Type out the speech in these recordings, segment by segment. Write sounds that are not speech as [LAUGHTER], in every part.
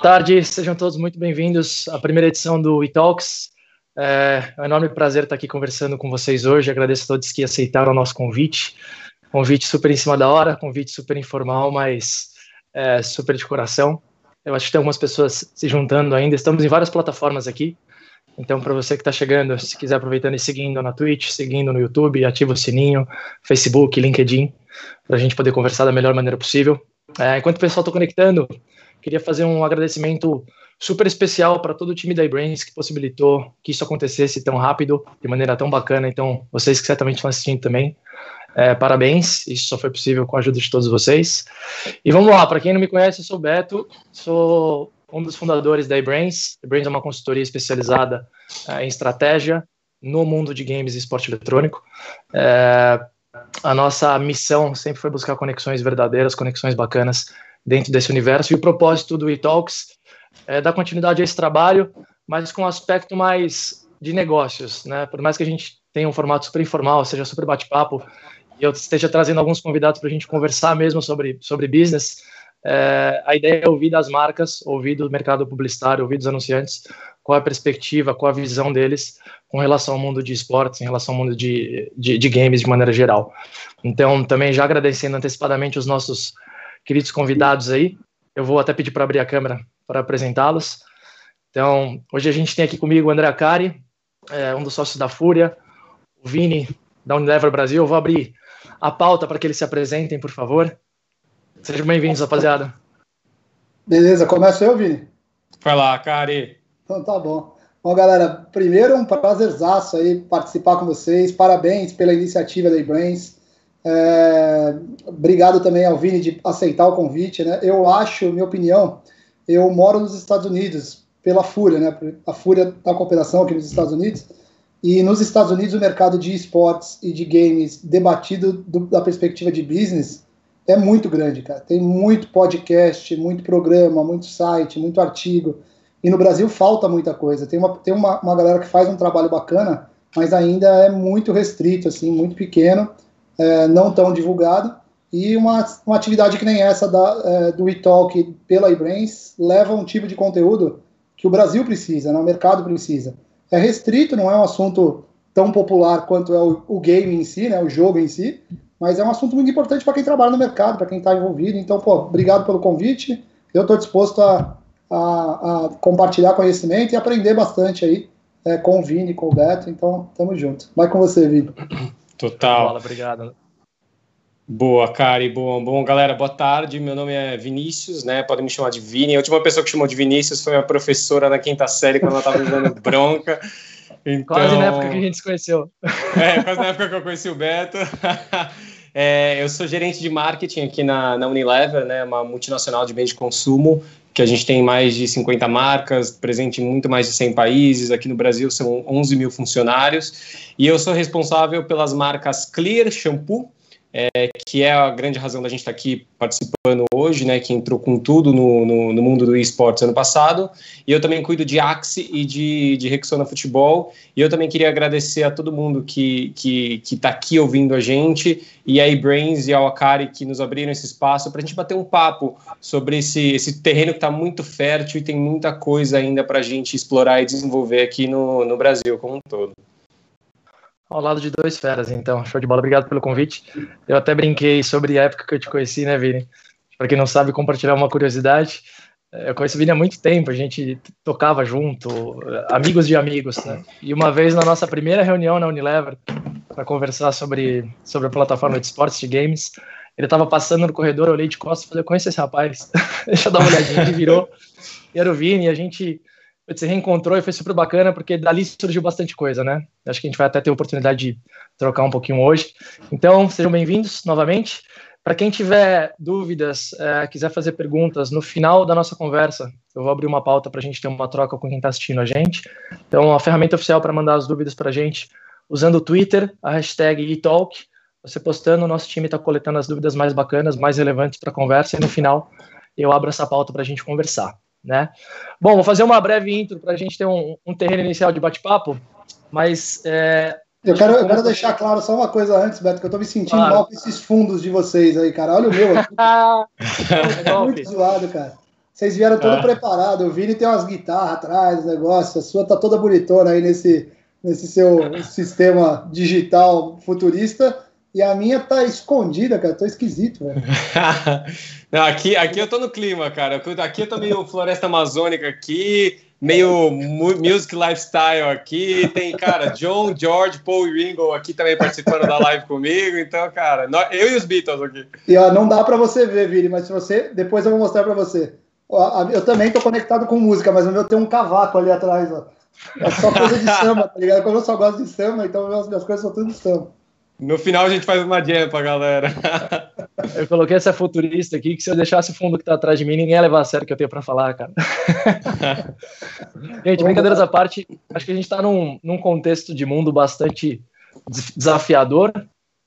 tarde, sejam todos muito bem-vindos à primeira edição do eTalks. É, é um enorme prazer estar aqui conversando com vocês hoje. Agradeço a todos que aceitaram o nosso convite. Convite super em cima da hora, convite super informal, mas é, super de coração. Eu acho que tem algumas pessoas se juntando ainda. Estamos em várias plataformas aqui. Então, para você que está chegando, se quiser aproveitando e seguindo na Twitch, seguindo no YouTube, ativa o sininho, Facebook, LinkedIn, para a gente poder conversar da melhor maneira possível. É, enquanto o pessoal está conectando, Queria fazer um agradecimento super especial para todo o time da iBrains que possibilitou que isso acontecesse tão rápido, de maneira tão bacana. Então, vocês que certamente estão assistindo também, é, parabéns. Isso só foi possível com a ajuda de todos vocês. E vamos lá, para quem não me conhece, eu sou o Beto, sou um dos fundadores da iBrains. IBrains é uma consultoria especializada é, em estratégia no mundo de games e esporte eletrônico. É, a nossa missão sempre foi buscar conexões verdadeiras, conexões bacanas dentro desse universo. E o propósito do eTalks é dar continuidade a esse trabalho, mas com um aspecto mais de negócios, né? Por mais que a gente tenha um formato super informal, seja super bate-papo, e eu esteja trazendo alguns convidados para a gente conversar mesmo sobre, sobre business, é, a ideia é ouvir das marcas, ouvir do mercado publicitário, ouvir dos anunciantes, qual é a perspectiva, qual a visão deles com relação ao mundo de esportes, em relação ao mundo de, de, de games de maneira geral. Então, também já agradecendo antecipadamente os nossos queridos convidados aí. Eu vou até pedir para abrir a câmera para apresentá-los. Então, hoje a gente tem aqui comigo o André Acari, é, um dos sócios da Fúria, o Vini, da Unilever Brasil. Eu vou abrir a pauta para que eles se apresentem, por favor. Sejam bem-vindos, rapaziada. Beleza, começa eu, Vini? Vai lá, Cari. Então tá bom. Bom, galera, primeiro um prazerzaço aí participar com vocês. Parabéns pela iniciativa da eBrains. É, obrigado também ao Vini de aceitar o convite. Né? Eu acho, minha opinião, eu moro nos Estados Unidos pela Fúria, né? A Fúria está com operação aqui nos Estados Unidos. E nos Estados Unidos o mercado de esportes e de games debatido do, da perspectiva de business é muito grande, cara. Tem muito podcast, muito programa, muito site, muito artigo. E no Brasil falta muita coisa. Tem uma, tem uma, uma galera que faz um trabalho bacana, mas ainda é muito restrito, assim, muito pequeno é, não tão divulgado, e uma, uma atividade que nem essa da, é, do eTalk pela eBrains leva um tipo de conteúdo que o Brasil precisa, né, o mercado precisa. É restrito, não é um assunto tão popular quanto é o, o game em si, né, o jogo em si, mas é um assunto muito importante para quem trabalha no mercado, para quem está envolvido. Então, pô, obrigado pelo convite. Eu estou disposto a, a, a, compartilhar conhecimento e aprender bastante aí é, com o Vini, com o Beto. Então, tamo junto. Vai com você, Vini. Total. Bola, obrigado. Boa, Cari. Bom, bom, galera, boa tarde. Meu nome é Vinícius, né? Podem me chamar de Vini. A última pessoa que chamou de Vinícius foi a professora na quinta série, quando ela estava dando [LAUGHS] bronca. Então... Quase na época que a gente se conheceu. [LAUGHS] É, quase na época que eu conheci o Beto. [LAUGHS] É, eu sou gerente de marketing aqui na, na Unilever, né, uma multinacional de bens de consumo, que a gente tem mais de 50 marcas, presente em muito mais de 100 países. Aqui no Brasil são 11 mil funcionários. E eu sou responsável pelas marcas Clear Shampoo, é, que é a grande razão da gente estar tá aqui participando hoje, né, que entrou com tudo no, no, no, mundo do esportes ano passado, e eu também cuido de Axie e de, de Rexona Futebol, e eu também queria agradecer a todo mundo que que que está aqui ouvindo a gente, e a eBrains e a Akari que nos abriram esse espaço para a gente bater um papo sobre esse, esse terreno que está muito fértil e tem muita coisa ainda para a gente explorar e desenvolver aqui no, no Brasil como um todo. Ao lado de dois feras, então. Show de bola. Obrigado pelo convite. Eu até brinquei sobre a época que eu te conheci, né, Vini? Para quem não sabe, compartilhar uma curiosidade. Eu conheço o Vini há muito tempo, a gente tocava junto, amigos de amigos, né? E uma vez na nossa primeira reunião na Unilever, para conversar sobre, sobre a plataforma de esportes de games, ele estava passando no corredor, eu olhei de costas e falei, eu conheço esse rapaz, [LAUGHS] deixa eu dar uma olhadinha, ele virou, e era o Vini, e gente se reencontrou e foi super bacana, porque dali surgiu bastante coisa, né? Acho que a gente vai até ter a oportunidade de trocar um pouquinho hoje. Então, sejam bem-vindos novamente. Para quem tiver dúvidas, é, quiser fazer perguntas, no final da nossa conversa, eu vou abrir uma pauta para a gente ter uma troca com quem está assistindo a gente. Então, a ferramenta oficial para mandar as dúvidas para a gente, usando o Twitter, a hashtag eTalk, você postando, o nosso time está coletando as dúvidas mais bacanas, mais relevantes para a conversa, e no final eu abro essa pauta para a gente conversar né? Bom, vou fazer uma breve intro para a gente ter um, um, terreno inicial de bate-papo, mas... É, eu quero, eu quero deixar claro só uma coisa antes, Beto, que eu estou me sentindo claro. mal com esses fundos de vocês aí, cara. Olha o meu aqui. [LAUGHS] é muito zoado, cara. Vocês vieram tudo é. preparado. O Vini tem umas guitarras atrás, negócio. A sua tá toda bonitona aí nesse, nesse seu sistema digital futurista. E a minha tá escondida, cara. Tô esquisito, velho. [LAUGHS] Não, aqui, aqui eu tô no clima, cara. Aqui eu tô meio floresta amazônica aqui, meio music lifestyle aqui. Tem, cara, John, George, Paul e Ringo aqui também participando da live comigo. Então, cara, eu e os Beatles aqui. E ó, não dá para você ver, Vini, mas se você. Depois eu vou mostrar para você. Eu também tô conectado com música, mas o meu tem um cavaco ali atrás, ó. É só coisa de samba, tá ligado? Como eu só gosto de samba, então minhas, minhas coisas são tudo de samba. No final a gente faz uma jam pra galera. [LAUGHS] Eu coloquei essa futurista aqui, que se eu deixasse o fundo que tá atrás de mim, ninguém ia levar a sério o que eu tenho pra falar, cara. [LAUGHS] gente, brincadeiras à parte, acho que a gente tá num, num contexto de mundo bastante desafiador,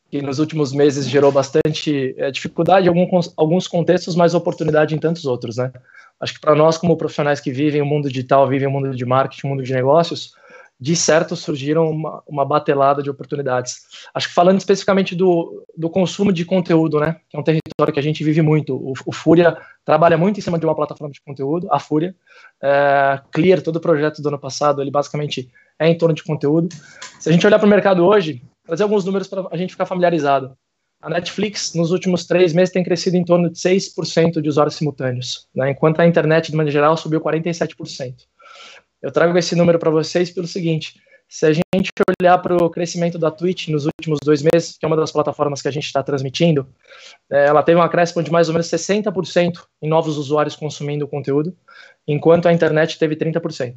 que nos últimos meses gerou bastante é, dificuldade em alguns, alguns contextos, mas oportunidade em tantos outros, né? Acho que para nós, como profissionais que vivem o mundo digital, vivem o mundo de marketing, o mundo de negócios, de certo surgiram uma, uma batelada de oportunidades. Acho que falando especificamente do, do consumo de conteúdo, né, que é um território que a gente vive muito. O, o Fúria trabalha muito em cima de uma plataforma de conteúdo, a Fúria. É, Clear, todo o projeto do ano passado, ele basicamente é em torno de conteúdo. Se a gente olhar para o mercado hoje, trazer alguns números para a gente ficar familiarizado. A Netflix, nos últimos três meses, tem crescido em torno de 6% de usuários simultâneos, né, enquanto a internet, de maneira geral, subiu 47%. Eu trago esse número para vocês pelo seguinte: se a gente olhar para o crescimento da Twitch nos últimos dois meses, que é uma das plataformas que a gente está transmitindo, é, ela teve um acréscimo de mais ou menos 60% em novos usuários consumindo o conteúdo, enquanto a internet teve 30%.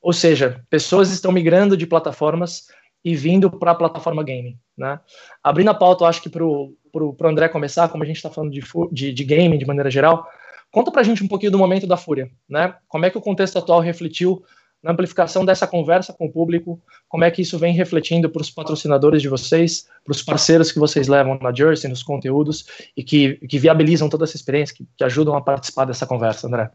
Ou seja, pessoas estão migrando de plataformas e vindo para a plataforma gaming. Né? Abrindo a pauta, eu acho que para o André começar, como a gente está falando de, de, de gaming de maneira geral, conta para a gente um pouquinho do momento da Fúria. Né? Como é que o contexto atual refletiu na amplificação dessa conversa com o público, como é que isso vem refletindo para os patrocinadores de vocês, para os parceiros que vocês levam na Jersey, nos conteúdos, e que, que viabilizam toda essa experiência, que, que ajudam a participar dessa conversa, André?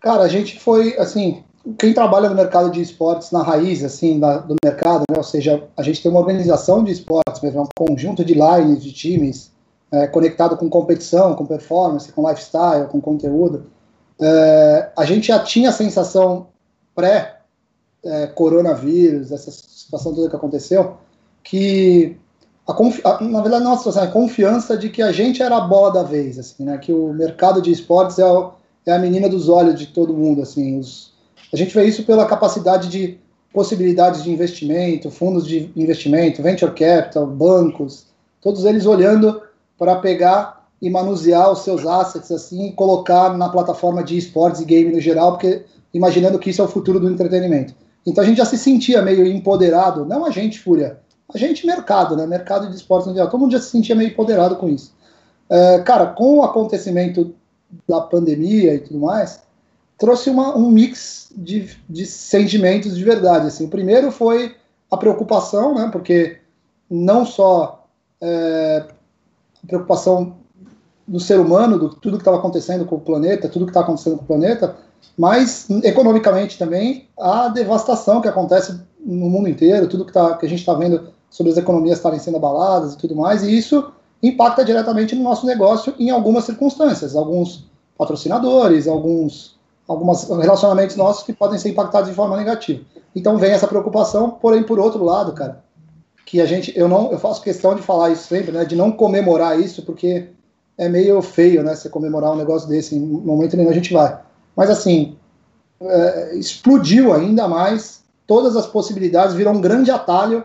Cara, a gente foi, assim, quem trabalha no mercado de esportes na raiz, assim, da, do mercado, né, ou seja, a gente tem uma organização de esportes, mesmo, um conjunto de lines, de times, é, conectado com competição, com performance, com lifestyle, com conteúdo, é, a gente já tinha a sensação pré-coronavírus, é, essa situação toda que aconteceu, que a, a, na verdade não a situação, a confiança de que a gente era a bola da vez, assim, né? Que o mercado de esportes é, o, é a menina dos olhos de todo mundo, assim. Os, a gente vê isso pela capacidade de possibilidades de investimento, fundos de investimento, venture capital, bancos, todos eles olhando para pegar e manusear os seus assets assim e colocar na plataforma de esportes e game no geral, porque imaginando que isso é o futuro do entretenimento. Então a gente já se sentia meio empoderado, não a gente, Fúria, a gente mercado, né? Mercado de esportes no geral. Todo mundo já se sentia meio empoderado com isso. É, cara, com o acontecimento da pandemia e tudo mais, trouxe uma, um mix de, de sentimentos de verdade. Assim. O primeiro foi a preocupação, né? Porque não só é, preocupação do ser humano, do tudo que estava acontecendo com o planeta, tudo que está acontecendo com o planeta, mas economicamente também a devastação que acontece no mundo inteiro, tudo que, tá, que a gente está vendo sobre as economias estarem sendo abaladas e tudo mais, e isso impacta diretamente no nosso negócio em algumas circunstâncias, alguns patrocinadores, alguns alguns relacionamentos nossos que podem ser impactados de forma negativa. Então vem essa preocupação, porém por outro lado, cara, que a gente eu não eu faço questão de falar isso sempre, né, de não comemorar isso, porque é meio feio, né? Você comemorar um negócio desse, em momento nenhum a gente vai. Mas assim, é, explodiu ainda mais, todas as possibilidades, virou um grande atalho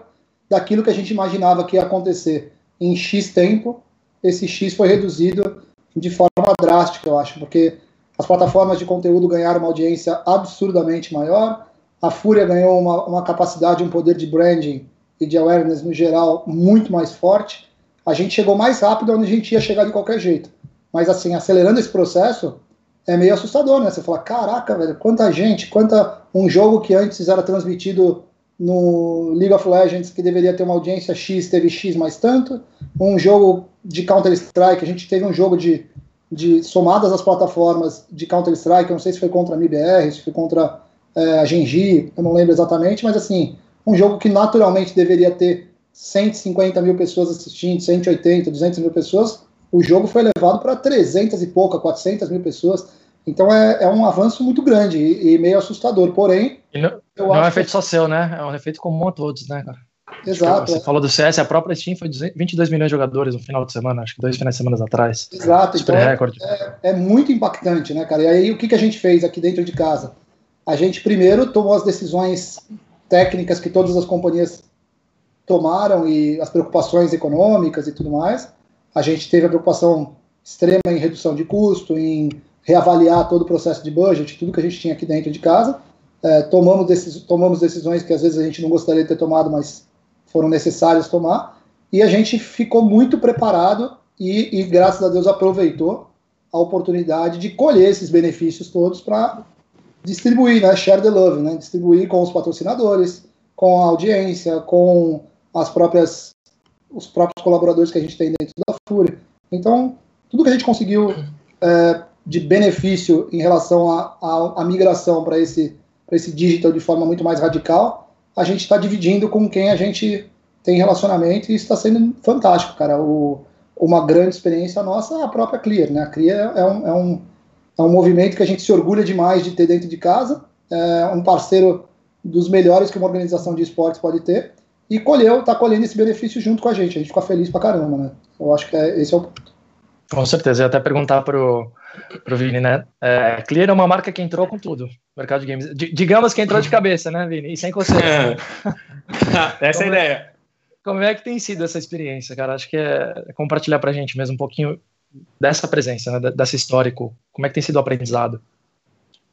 daquilo que a gente imaginava que ia acontecer em X tempo. Esse X foi reduzido de forma drástica, eu acho, porque as plataformas de conteúdo ganharam uma audiência absurdamente maior, a Fúria ganhou uma, uma capacidade, um poder de branding e de awareness no geral muito mais forte a gente chegou mais rápido onde a gente ia chegar de qualquer jeito. Mas assim, acelerando esse processo, é meio assustador, né? Você fala, caraca, velho, quanta gente, quanta um jogo que antes era transmitido no League of Legends que deveria ter uma audiência X, teve X mais tanto. Um jogo de Counter-Strike, a gente teve um jogo de, de somadas as plataformas de Counter-Strike, eu não sei se foi contra a MBR, se foi contra é, a Genji, eu não lembro exatamente, mas assim, um jogo que naturalmente deveria ter 150 mil pessoas assistindo, 180, 200 mil pessoas, o jogo foi levado para 300 e pouca, 400 mil pessoas. Então é, é um avanço muito grande e, e meio assustador. Porém. não, não é um efeito que... só seu, né? É um efeito comum a todos, né, cara? Exato. Você é. falou do CS, a própria Steam foi 22 milhões de jogadores no final de semana, acho que dois finais de semana atrás. Exato, Super então recorde. É, é, muito impactante, né, cara? E aí o que, que a gente fez aqui dentro de casa? A gente primeiro tomou as decisões técnicas que todas as companhias tomaram e as preocupações econômicas e tudo mais. A gente teve a preocupação extrema em redução de custo, em reavaliar todo o processo de budget, tudo que a gente tinha aqui dentro de casa. É, tomamos, decis tomamos decisões que às vezes a gente não gostaria de ter tomado, mas foram necessárias tomar. E a gente ficou muito preparado e, e graças a Deus, aproveitou a oportunidade de colher esses benefícios todos para distribuir, né? Share the love, né? Distribuir com os patrocinadores, com a audiência, com as próprias os próprios colaboradores que a gente tem dentro da Fúria. Então, tudo que a gente conseguiu é, de benefício em relação à migração para esse, esse digital de forma muito mais radical, a gente está dividindo com quem a gente tem relacionamento e está sendo fantástico, cara. O, uma grande experiência nossa é a própria Clear, né? A Clear é um, é, um, é um movimento que a gente se orgulha demais de ter dentro de casa, é um parceiro dos melhores que uma organização de esportes pode ter, e colheu, está colhendo esse benefício junto com a gente. A gente fica feliz pra caramba, né? Eu acho que é, esse é o ponto. Com certeza, eu ia até perguntar pro, pro Vini, né? É, Clear é uma marca que entrou com tudo, mercado de games. D digamos que entrou de cabeça, né, Vini? E sem você. É. [LAUGHS] essa é a ideia. Como é que tem sido essa experiência, cara? Acho que é, é compartilhar pra gente mesmo um pouquinho dessa presença, né, dessa histórico. Como é que tem sido o aprendizado?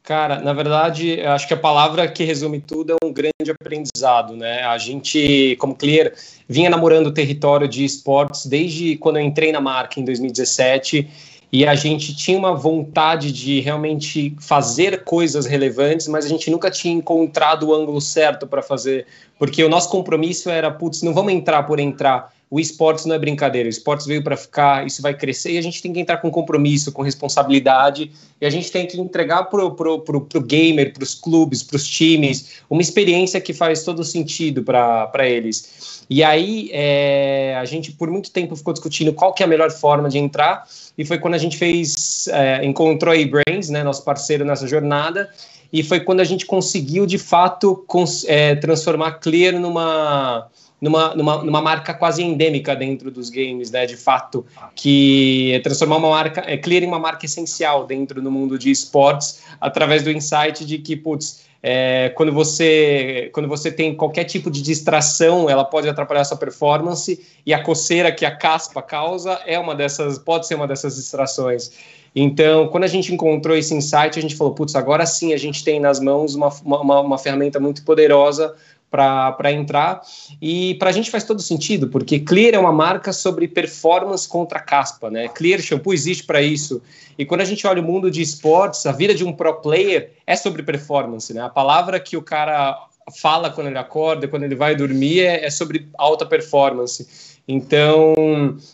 Cara, na verdade, acho que a palavra que resume tudo é um grande aprendizado, né? A gente, como Clear, vinha namorando o território de esportes desde quando eu entrei na marca em 2017 e a gente tinha uma vontade de realmente fazer coisas relevantes, mas a gente nunca tinha encontrado o ângulo certo para fazer, porque o nosso compromisso era, putz, não vamos entrar por entrar, o esportes não é brincadeira, o esportes veio para ficar, isso vai crescer e a gente tem que entrar com compromisso, com responsabilidade e a gente tem que entregar pro, pro, pro, pro gamer, para os clubes, para os times, uma experiência que faz todo sentido para eles. E aí é, a gente por muito tempo ficou discutindo qual que é a melhor forma de entrar e foi quando a gente fez, é, encontrou a Brains, né, nosso parceiro nessa jornada, e foi quando a gente conseguiu de fato cons, é, transformar Clear numa numa, numa, numa marca quase endêmica dentro dos games, né? De fato, que é transformar uma marca, é clear em uma marca essencial dentro do mundo de esportes, através do insight de que, putz, é, quando você quando você tem qualquer tipo de distração, ela pode atrapalhar a sua performance e a coceira que a caspa causa é uma dessas, pode ser uma dessas distrações. Então, quando a gente encontrou esse insight, a gente falou, putz, agora sim a gente tem nas mãos uma, uma, uma ferramenta muito poderosa para entrar. E para a gente faz todo sentido, porque Clear é uma marca sobre performance contra caspa, né? Clear Shampoo existe para isso. E quando a gente olha o mundo de esportes, a vida de um pro player é sobre performance, né? A palavra que o cara fala quando ele acorda, quando ele vai dormir, é, é sobre alta performance. Então,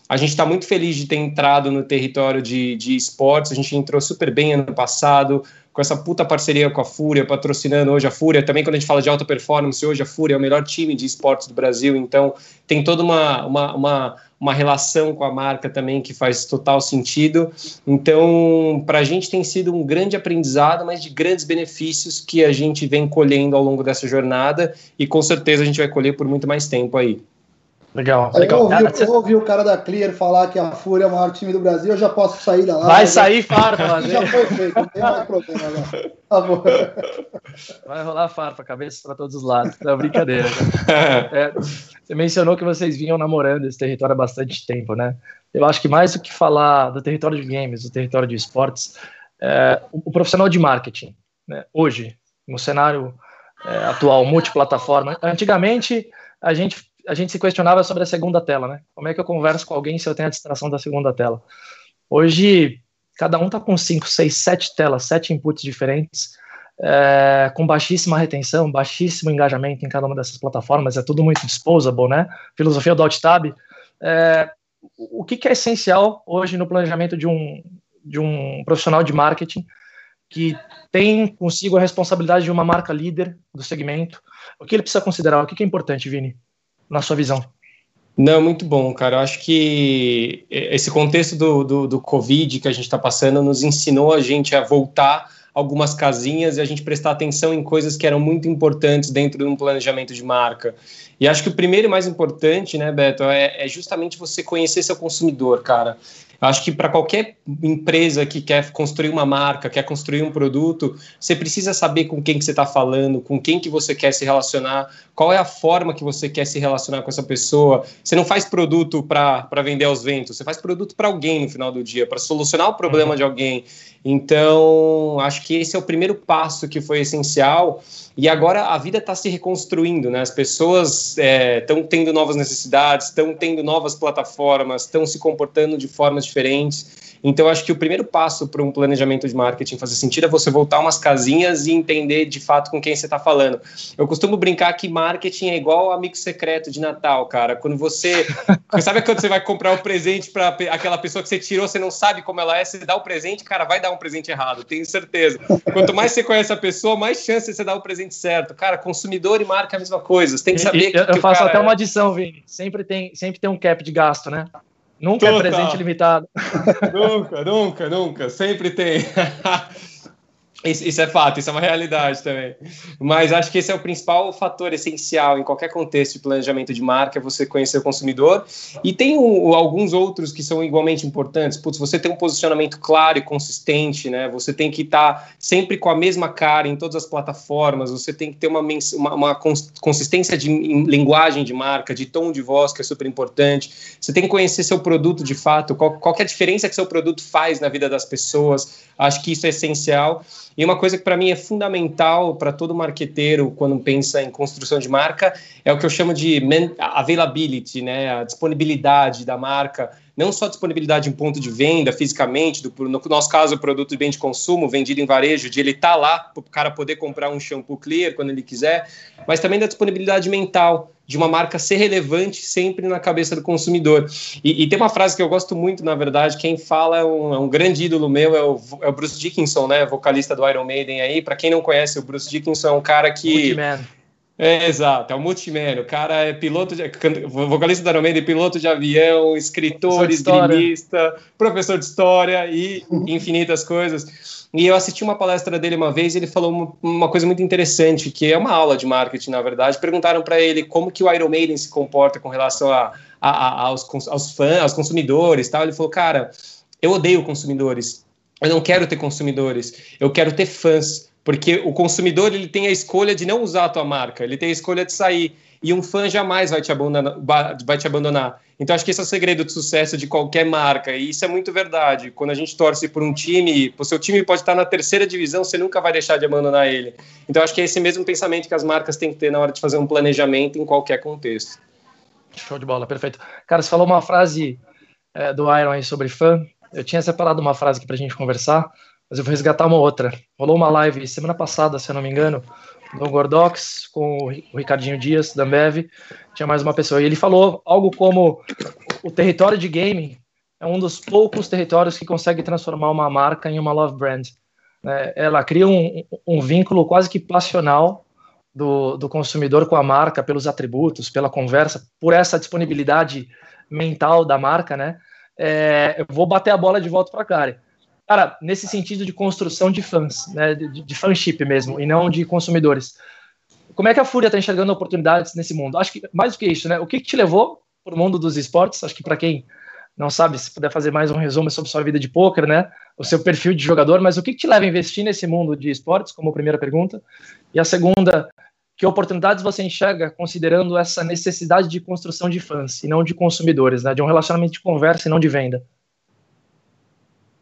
a gente está muito feliz de ter entrado no território de, de esportes. A gente entrou super bem ano passado, com essa puta parceria com a Fúria, patrocinando hoje a Fúria. Também, quando a gente fala de alta performance, hoje a Fúria é o melhor time de esportes do Brasil. Então, tem toda uma, uma, uma, uma relação com a marca também que faz total sentido. Então, para a gente tem sido um grande aprendizado, mas de grandes benefícios que a gente vem colhendo ao longo dessa jornada e com certeza a gente vai colher por muito mais tempo aí. Legal, legal. Eu ouvi, eu ouvi, o cara da Clear falar que a Fúria é o maior time do Brasil, eu já posso sair da lá. Vai sair farpa, né? [LAUGHS] Já foi feito, não tem mais problema agora. Tá Vai rolar farpa, cabeça para todos os lados. Não, brincadeira. É, você mencionou que vocês vinham namorando esse território há bastante tempo, né? Eu acho que mais do que falar do território de games, do território de esportes, é, o, profissional de marketing, né, hoje, no cenário é, atual, multiplataforma, antigamente a gente a gente se questionava sobre a segunda tela, né? Como é que eu converso com alguém se eu tenho a distração da segunda tela? Hoje, cada um está com cinco, seis, sete telas, sete inputs diferentes, é, com baixíssima retenção, baixíssimo engajamento em cada uma dessas plataformas, é tudo muito disposable, né? Filosofia do Alt-Tab. É, o que, que é essencial hoje no planejamento de um, de um profissional de marketing que tem consigo a responsabilidade de uma marca líder do segmento? O que ele precisa considerar? O que, que é importante, Vini? Na sua visão? Não, muito bom, cara. Eu acho que esse contexto do, do, do Covid que a gente está passando nos ensinou a gente a voltar algumas casinhas e a gente prestar atenção em coisas que eram muito importantes dentro de um planejamento de marca. E acho que o primeiro e mais importante, né, Beto, é, é justamente você conhecer seu consumidor, cara. Acho que para qualquer empresa que quer construir uma marca, quer construir um produto, você precisa saber com quem que você está falando, com quem que você quer se relacionar, qual é a forma que você quer se relacionar com essa pessoa. Você não faz produto para vender aos ventos, você faz produto para alguém no final do dia, para solucionar o problema uhum. de alguém. Então, acho que esse é o primeiro passo que foi essencial. E agora a vida está se reconstruindo, né? As pessoas estão é, tendo novas necessidades, estão tendo novas plataformas, estão se comportando de formas diferentes. Então, acho que o primeiro passo para um planejamento de marketing fazer sentido é você voltar umas casinhas e entender de fato com quem você está falando. Eu costumo brincar que marketing é igual amigo secreto de Natal, cara. Quando você. [LAUGHS] sabe quando você vai comprar o um presente para aquela pessoa que você tirou, você não sabe como ela é, você dá o presente, cara, vai dar um presente errado, tenho certeza. Quanto mais você conhece a pessoa, mais chance de você dar o presente certo. Cara, consumidor e marca é a mesma coisa. Você tem que saber. E, que, eu, que eu faço até é. uma adição, Vini. Sempre tem, sempre tem um cap de gasto, né? Nunca é é presente limitado. Nunca, nunca, nunca. Sempre tem. [LAUGHS] Isso, isso, é fato, isso é uma realidade também. Mas acho que esse é o principal fator essencial em qualquer contexto de planejamento de marca, é você conhecer o consumidor. E tem alguns outros que são igualmente importantes. Putz, você tem um posicionamento claro e consistente, né? Você tem que estar tá sempre com a mesma cara em todas as plataformas, você tem que ter uma, uma, uma consistência de linguagem de marca, de tom de voz, que é super importante. Você tem que conhecer seu produto de fato, qual, qual é a diferença que seu produto faz na vida das pessoas. Acho que isso é essencial. E uma coisa que para mim é fundamental para todo marqueteiro quando pensa em construção de marca é o que eu chamo de availability, né? A disponibilidade da marca não só disponibilidade em ponto de venda fisicamente, do, no nosso caso, o produto de bem de consumo vendido em varejo, de ele estar tá lá para o cara poder comprar um shampoo clear quando ele quiser, mas também da disponibilidade mental, de uma marca ser relevante sempre na cabeça do consumidor. E, e tem uma frase que eu gosto muito, na verdade, quem fala é um, é um grande ídolo meu, é o, é o, Bruce Dickinson, né, vocalista do Iron Maiden aí. Para quem não conhece, o Bruce Dickinson é um cara que. É, exato, é o multiman. O cara é piloto, de, vocalista da Iron piloto de avião, escritor, esgrimista, professor de história e infinitas coisas. E eu assisti uma palestra dele uma vez e ele falou uma, coisa muito interessante, que é uma aula de marketing, na verdade. Perguntaram para ele como que o Iron Maiden se comporta com relação a, a, a, aos, aos fãs, aos consumidores tal. Ele falou, cara, eu odeio consumidores. Eu não quero ter consumidores, eu quero ter fãs porque o consumidor ele tem a escolha de não usar a tua marca, ele tem a escolha de sair. E um fã jamais vai te abandonar. Vai te abandonar. Então, acho que esse é o segredo de sucesso de qualquer marca. E isso é muito verdade. Quando a gente torce por um time, o seu time pode estar na terceira divisão, você nunca vai deixar de abandonar ele. Então, acho que é esse mesmo pensamento que as marcas têm que ter na hora de fazer um planejamento em qualquer contexto. Show de bola, perfeito. Cara, você falou uma frase é, do Iron aí sobre fã. Eu tinha separado uma frase aqui para a gente conversar mas eu vou resgatar uma outra. Rolou uma live semana passada, se eu não me engano, no Gordox, com o Ricardinho Dias, da Ambev, tinha mais uma pessoa, e ele falou algo como o território de gaming é um dos poucos territórios que consegue transformar uma marca em uma love brand. É, ela cria um, um, vínculo quase que passional do, do consumidor com a marca, pelos atributos, pela conversa, por essa disponibilidade mental da marca, né? É, eu vou bater a bola de volta para a Kari cara, nesse sentido de construção de fãs, né, de, de fanship mesmo, e não de consumidores. Como é que a Fúria está enxergando oportunidades nesse mundo? Acho que mais do que isso, né? O que, que te levou para o mundo dos esportes? Acho que para quem não sabe, se puder fazer mais um resumo sobre sua vida de poker, né? O seu perfil de jogador, mas o que, que te leva a investir nesse mundo de esportes, como primeira pergunta? E a segunda, que oportunidades você enxerga considerando essa necessidade de construção de fãs e não de consumidores, né? De um relacionamento de conversa e não de venda?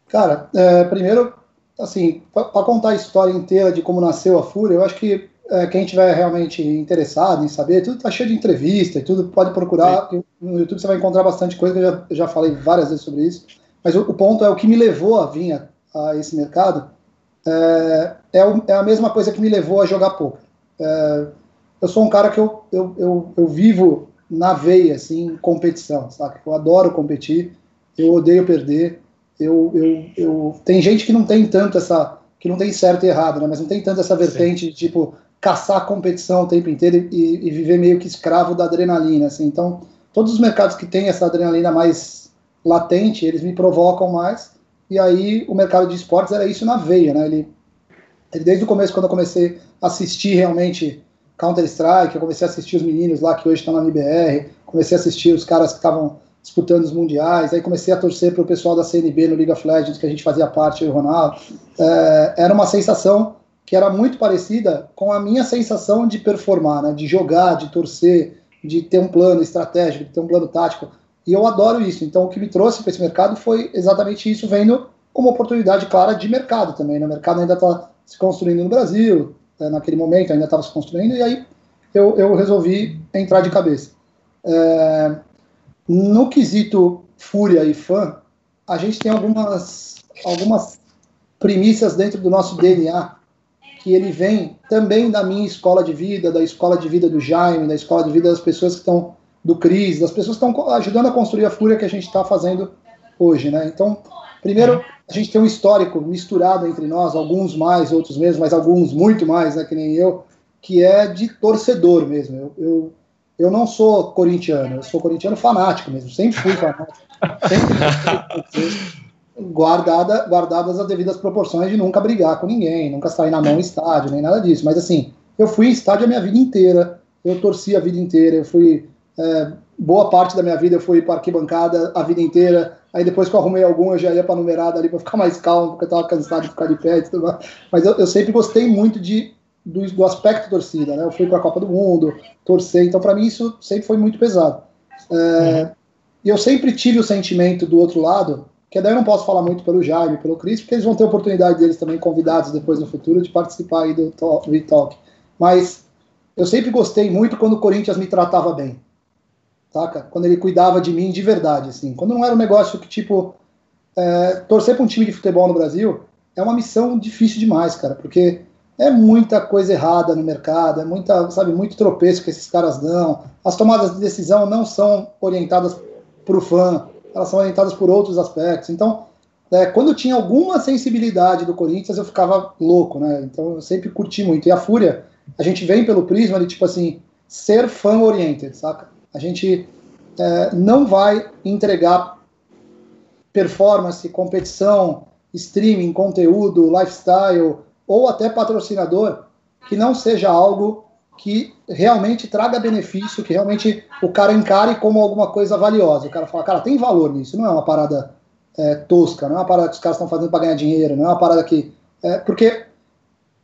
Cara, é, primeiro, assim, para contar a história inteira de como nasceu a Fúria, eu acho que é, quem tiver realmente interessado em saber, tudo tá cheio de entrevista e tudo, pode procurar. Sim. No YouTube você vai encontrar bastante coisa, eu já, já falei várias vezes sobre isso. Mas o, o, ponto é o que me levou a vir a, a esse mercado é, é, o, é, a mesma coisa que me levou a jogar poker. É, eu sou um cara que eu, eu, eu, eu vivo na veia, assim, competição, sabe? Eu adoro competir, eu odeio perder eu, eu, eu, tem gente que não tem tanto essa, que não tem certo e errado, né? Mas não tem tanto essa vertente Sim. de tipo caçar competição o tempo inteiro e, e, viver meio que escravo da adrenalina, assim. Então, todos os mercados que têm essa adrenalina mais latente, eles me provocam mais. E aí o mercado de esportes era isso na veia, né? Ele, ele desde o começo, quando eu comecei a assistir realmente Counter-Strike, eu comecei a assistir os meninos lá que hoje estão na NBR, comecei a assistir os caras que estavam disputando os mundiais, aí comecei a torcer para o pessoal da CNB no League of Legends, que a gente fazia parte, o Ronaldo. É, era uma sensação que era muito parecida com a minha sensação de performar, né, de jogar, de torcer, de ter um plano estratégico, de ter um plano tático. E eu adoro isso. Então, o que me trouxe para esse mercado foi exatamente isso, vendo como oportunidade clara de mercado também. Né? O mercado ainda está se construindo no Brasil, né? naquele momento ainda estava se construindo, e aí eu, eu resolvi entrar de cabeça. É, no quesito Fúria e fã, a gente tem algumas, algumas premissas dentro do nosso DNA que ele vem também da minha escola de vida, da escola de vida do Jaime, da escola de vida das pessoas que estão do Cris, das pessoas que estão ajudando a construir a fúria que a gente está fazendo hoje, né? Então, primeiro, a gente tem um histórico misturado entre nós, alguns mais, outros menos, mas alguns muito mais, né, que nem eu, que é de torcedor mesmo. Eu, eu, eu não sou corintiano, eu sou corintiano fanático mesmo, sempre fui fanático. Sempre guardada, guardadas as devidas proporções de nunca brigar com ninguém, nunca sair na mão em estádio, nem nada disso. Mas assim, eu fui em estádio a minha vida inteira, eu torci a vida inteira, eu fui. É, boa parte da minha vida eu fui para arquibancada a vida inteira. Aí depois que eu arrumei algum, eu já ia para numerada ali para ficar mais calmo, porque eu estava cansado de ficar de pé e tudo mais. Mas eu, eu sempre gostei muito de, do, do, aspecto torcida, né? Eu fui para a Copa do Mundo, torcer, então para mim isso sempre foi muito pesado. É, uhum. E eu sempre tive o sentimento do outro lado que daí eu não posso falar muito pelo Jaime, pelo Cris, porque eles vão ter oportunidade deles também convidados depois no futuro de participar aí do, do Talk. Mas eu sempre gostei muito quando o Corinthians me tratava bem, saca? Quando ele cuidava de mim de verdade, assim. Quando não era um negócio que, tipo, é, torcer para um time de futebol no Brasil é uma missão difícil demais, cara, porque é muita coisa errada no mercado, é muita, sabe, muito tropeço que esses caras dão. As tomadas de decisão não são orientadas para o fã, elas são orientadas por outros aspectos. Então, é, quando tinha alguma sensibilidade do Corinthians, eu ficava louco, né? Então eu sempre curti muito. E a Fúria, a gente vem pelo prisma de tipo assim, ser fan-oriented, saca? A gente é, não vai entregar performance, competição, streaming, conteúdo, lifestyle ou até patrocinador que não seja algo que realmente traga benefício, que realmente o cara encare como alguma coisa valiosa. O cara fala, cara, tem valor nisso, não é uma parada é, tosca, não é uma parada que os caras estão fazendo para ganhar dinheiro, não é uma parada que. É, porque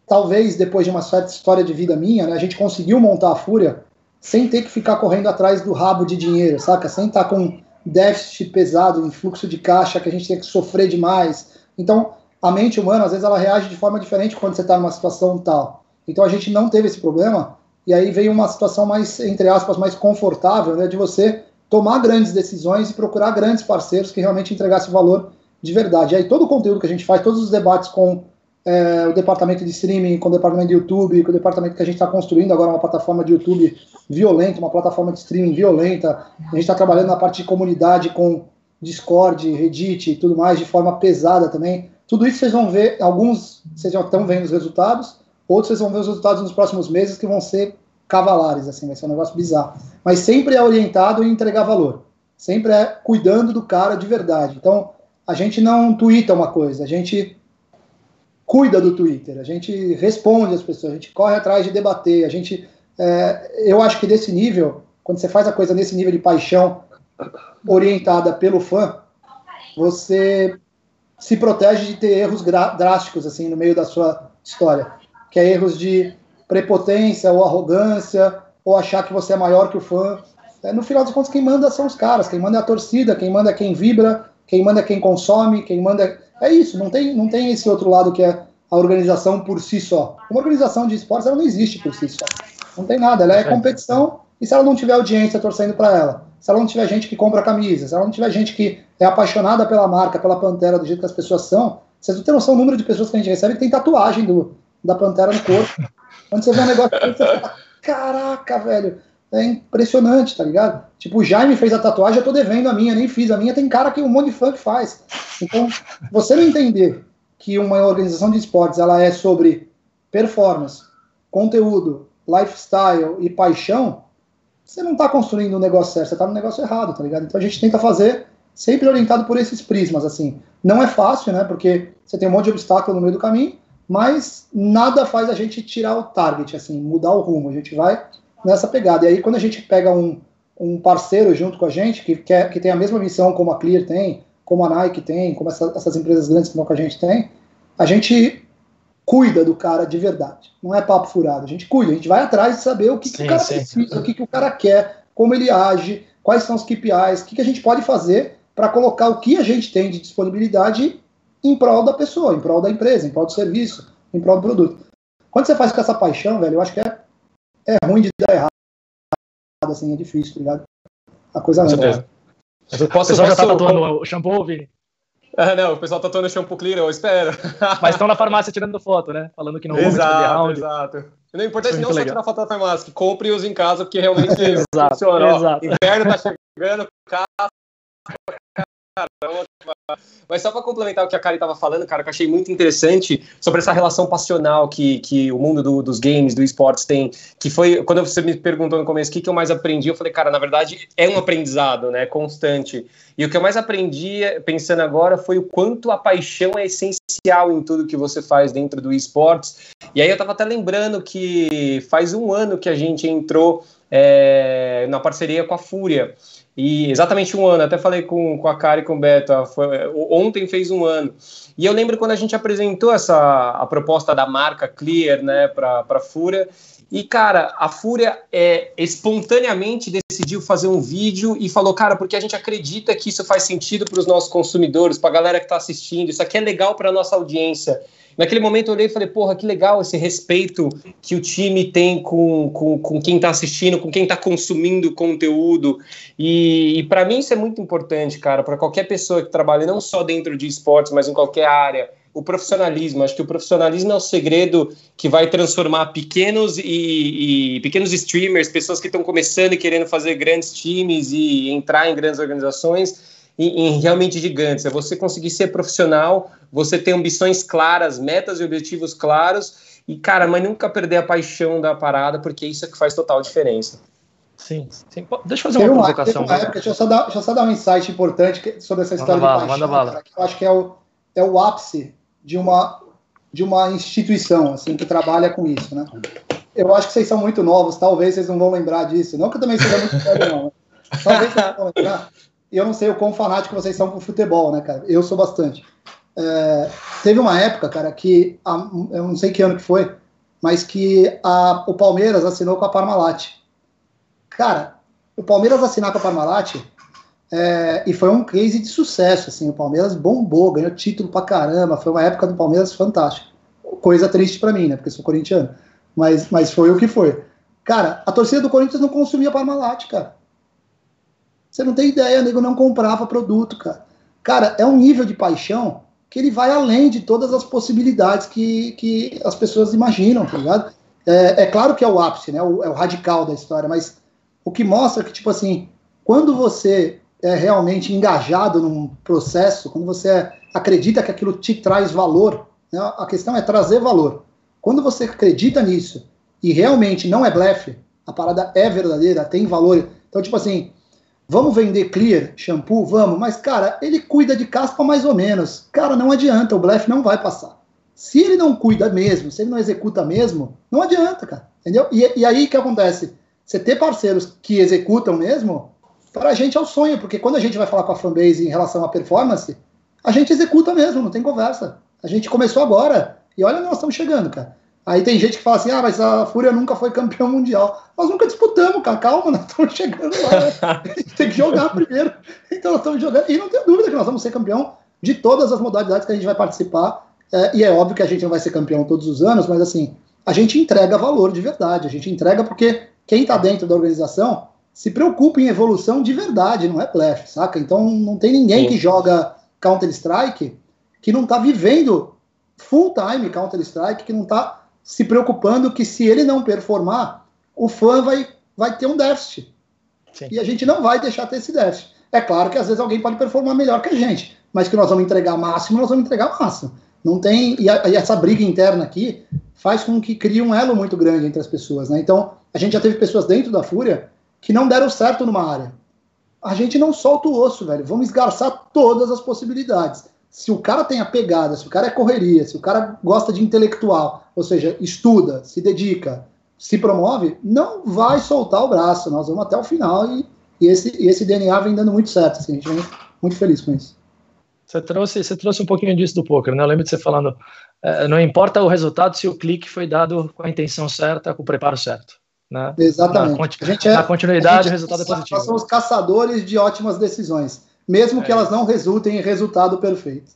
talvez depois de uma certa história de vida minha, né, a gente conseguiu montar a Fúria sem ter que ficar correndo atrás do rabo de dinheiro, saca? Sem estar tá com déficit pesado em fluxo de caixa que a gente tem que sofrer demais. Então, a mente humana, às vezes, ela reage de forma diferente quando você está numa situação tal. Então, a gente não teve esse problema e aí veio uma situação mais, entre aspas, mais confortável, né, de você tomar grandes decisões e procurar grandes parceiros que realmente entregassem valor de verdade. E aí todo o conteúdo que a gente faz, todos os debates com é, o departamento de streaming, com o departamento de YouTube, com o departamento que a gente está construindo agora uma plataforma de YouTube violenta, uma plataforma de streaming violenta. A gente está trabalhando na parte de comunidade com Discord, Reddit e tudo mais de forma pesada também. Tudo isso vocês vão ver, alguns vocês já estão vendo os resultados, Outros vocês vão ver os resultados nos próximos meses que vão ser cavalares, assim, vai ser um negócio bizarro. Mas sempre é orientado em entregar valor. Sempre é cuidando do cara de verdade. Então, a gente não twitta uma coisa, a gente cuida do Twitter, a gente responde as pessoas, a gente corre atrás de debater, a gente. É, eu acho que desse nível, quando você faz a coisa nesse nível de paixão orientada pelo fã, você se protege de ter erros drásticos assim no meio da sua história que é erros de prepotência ou arrogância, ou achar que você é maior que o fã. É, no final das contas, quem manda são os caras, quem manda é a torcida, quem manda é quem vibra, quem manda é quem consome, quem manda. É, é isso, não tem, não tem esse outro lado que é a organização por si só. Uma organização de esportes ela não existe por si só. Não tem nada, ela é competição e se ela não tiver audiência torcendo para ela, se ela não tiver gente que compra camisa, se ela não tiver gente que é apaixonada pela marca, pela Pantera, do jeito que as pessoas são, vocês não têm noção do número de pessoas que a gente recebe que tem tatuagem do, da Pantera no corpo. Quando você vê um negócio você fala, caraca, velho, é impressionante, tá ligado? Tipo, o Jaime fez a tatuagem, eu tô devendo a minha, nem fiz a minha, tem cara que um monte de que faz. Então, você não entender que uma organização de esportes ela é sobre performance, conteúdo, lifestyle e paixão, você não está construindo um negócio certo, você está no negócio errado, tá ligado? Então a gente tenta fazer sempre orientado por esses prismas, assim. Não é fácil, né? Porque você tem um monte de obstáculo no meio do caminho, mas nada faz a gente tirar o target, assim, mudar o rumo. A gente vai nessa pegada. E aí, quando a gente pega um, um parceiro junto com a gente, que, quer, que tem a mesma missão como a Clear tem, como a Nike tem, como essa, essas empresas grandes que estão com a gente tem, a gente cuida do cara de verdade. Não é papo furado. A gente cuida, a gente vai atrás de saber o que, sim, que o cara sim. precisa, o que, que o cara quer, como ele age, quais são os KPIs, o que, que a gente pode fazer para colocar o que a gente tem de disponibilidade em prol da pessoa, em prol da empresa, em prol do serviço, em prol do produto. Quando você faz com essa paixão, velho, eu acho que é, é ruim de dar errado, assim, é difícil, tá ligado? A coisa não. é. Eu posso, o pessoal já tá tatuando o shampoo, Vini? Ah, não, o pessoal tá tatuando shampoo clear, eu espero. [LAUGHS] Mas estão na farmácia tirando foto, né? Falando que não vão exato, round. Exato, Não importante não só tirar foto da farmácia, que compre e use em casa, porque realmente [LAUGHS] exato, funciona. Exato. Ó, inverno tá chegando, casa mas só para complementar o que a Kari estava falando, cara, que eu achei muito interessante sobre essa relação passional que, que o mundo do, dos games, do esportes tem, que foi, quando você me perguntou no começo o que, que eu mais aprendi, eu falei, cara, na verdade é um aprendizado, né, constante. E o que eu mais aprendi, pensando agora, foi o quanto a paixão é essencial em tudo que você faz dentro do esportes. E aí eu estava até lembrando que faz um ano que a gente entrou é, na parceria com a Fúria. E exatamente um ano, até falei com, com a Kari e com o Beto, foi, ontem fez um ano. E eu lembro quando a gente apresentou essa a proposta da marca Clear, né, para a Fúria. E, cara, a Fúria é, espontaneamente decidiu fazer um vídeo e falou, cara, porque a gente acredita que isso faz sentido para os nossos consumidores, para a galera que está assistindo, isso aqui é legal para a nossa audiência. Naquele momento eu olhei e falei, porra, que legal esse respeito que o time tem com, com, com quem está assistindo, com quem está consumindo conteúdo. E, e para mim isso é muito importante, cara, para qualquer pessoa que trabalha não só dentro de esportes, mas em qualquer área. O profissionalismo, acho que o profissionalismo é o segredo que vai transformar pequenos e, e pequenos streamers, pessoas que estão começando e querendo fazer grandes times e entrar em grandes organizações, em, em, realmente gigantes. É você conseguir ser profissional, você ter ambições claras, metas e objetivos claros, e, cara, mas nunca perder a paixão da parada, porque isso é que faz total diferença. Sim, sim. Deixa eu fazer uma, uma provocação. Uma época, deixa, eu só dar, deixa eu só dar um insight importante sobre essa história manda de bala, paixão. Manda bala. eu acho que é o, é o ápice de uma, de uma instituição assim, que trabalha com isso. Né? Eu acho que vocês são muito novos, talvez vocês não vão lembrar disso. Não que eu também seja muito [LAUGHS] velho, não. Talvez vocês não vão lembrar. Eu não sei o quão fanático vocês são com futebol, né, cara? Eu sou bastante. É, teve uma época, cara, que a, eu não sei que ano que foi, mas que a, o Palmeiras assinou com a Parmalat. Cara, o Palmeiras assinar com a Parmalat é, e foi um case de sucesso, assim, o Palmeiras bombou, ganhou título pra caramba, foi uma época do Palmeiras fantástica. Coisa triste para mim, né, porque sou corintiano, mas, mas foi o que foi. Cara, a torcida do Corinthians não consumia Parmalat, cara. Você não tem ideia, nego não comprava produto, cara. Cara, é um nível de paixão que ele vai além de todas as possibilidades que, que as pessoas imaginam, tá ligado? É, é claro que é o ápice, né? O, é o radical da história, mas o que mostra que, tipo assim, quando você é realmente engajado num processo, quando você acredita que aquilo te traz valor, né? a questão é trazer valor. Quando você acredita nisso e realmente não é blefe, a parada é verdadeira, tem valor. Então, tipo assim, Vamos vender clear, shampoo? Vamos, mas cara, ele cuida de caspa mais ou menos. Cara, não adianta, o blefe não vai passar. Se ele não cuida mesmo, se ele não executa mesmo, não adianta, cara. Entendeu? E, e aí o que acontece? Você ter parceiros que executam mesmo, para a gente é o sonho, porque quando a gente vai falar com a fanbase em relação à performance, a gente executa mesmo, não tem conversa. A gente começou agora e olha nós estamos chegando, cara. Aí tem gente que fala assim: ah, mas a Fúria nunca foi campeão mundial. Nós nunca disputamos, cara. Calma, nós estamos chegando lá. [LAUGHS] A gente tem que jogar primeiro. Então nós estamos jogando. E não tem dúvida que nós vamos ser campeão de todas as modalidades que a gente vai participar. É, e é óbvio que a gente não vai ser campeão todos os anos, mas assim, a gente entrega valor de verdade. A gente entrega porque quem está dentro da organização se preocupa em evolução de verdade, não é blefe, saca? Então não tem ninguém Sim. que joga Counter-Strike que não está vivendo full-time Counter-Strike, que não está se preocupando que se ele não performar, o fã vai, vai ter um déficit. Sim. E a gente não vai deixar ter esse déficit. É claro que às vezes alguém pode performar melhor que a gente, mas que nós vamos entregar máximo, nós vamos entregar máximo. Não tem. E, a, e essa briga interna aqui faz com que crie um elo muito grande entre as pessoas. Né? Então, a gente já teve pessoas dentro da Fúria que não deram certo numa área. A gente não solta o osso, velho. Vamos esgarçar todas as possibilidades. Se o cara tem a pegada, se o cara é correria, se o cara gosta de intelectual, ou seja, estuda, se dedica, se promove, não vai soltar o braço. Nós vamos até o final e, e esse, e esse DNA vem dando muito certo. Assim, a gente vem muito feliz com isso. Você trouxe, você trouxe um pouquinho disso do poker, né? Eu lembro de você falando, é, não importa o resultado se o clique foi dado com a intenção certa, com o preparo certo. Né? Exatamente. Na, gente é, na continuidade, o resultado é positivo. Nós somos caçadores de ótimas decisões, mesmo é. que elas não resultem em resultado perfeito.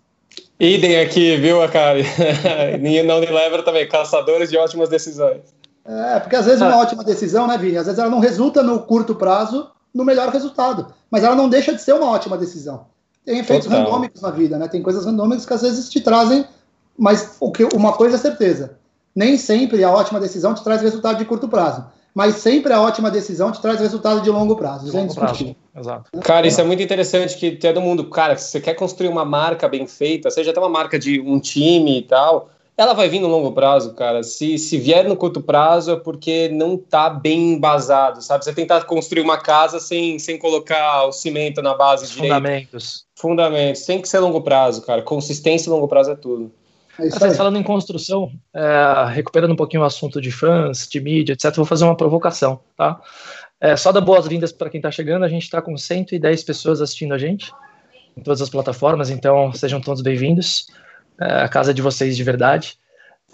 Idem aqui, viu, Akari? [LAUGHS] Na Unilever também, caçadores de ótimas decisões. É, porque às vezes ah. uma ótima decisão, né, Vini? Às vezes ela não resulta no curto prazo no melhor resultado, mas ela não deixa de ser uma ótima decisão tem efeitos Total. randômicos na vida, né? Tem coisas randômicas que às vezes te trazem, mas o que uma coisa é certeza, nem sempre a ótima decisão te traz resultado de curto prazo, mas sempre a ótima decisão te traz resultado de longo prazo. Isso é indiscutível. Exato. Cara, isso é muito interessante que todo mundo, cara, se você quer construir uma marca bem feita, seja até uma marca de um time e tal, ela vai vir no longo prazo, cara. Se, se vier no curto prazo é porque não tá bem embasado, sabe? Você tentar construir uma casa sem, sem colocar o cimento na base de Fundamentos. Fundamentos. Tem que ser longo prazo, cara. Consistência e longo prazo é tudo. É falando em construção, é, recuperando um pouquinho o assunto de fãs, de mídia, etc., vou fazer uma provocação, tá? É, só dar boas-vindas para quem está chegando. A gente está com 110 pessoas assistindo a gente em todas as plataformas, então sejam todos bem-vindos é, a casa de vocês de verdade.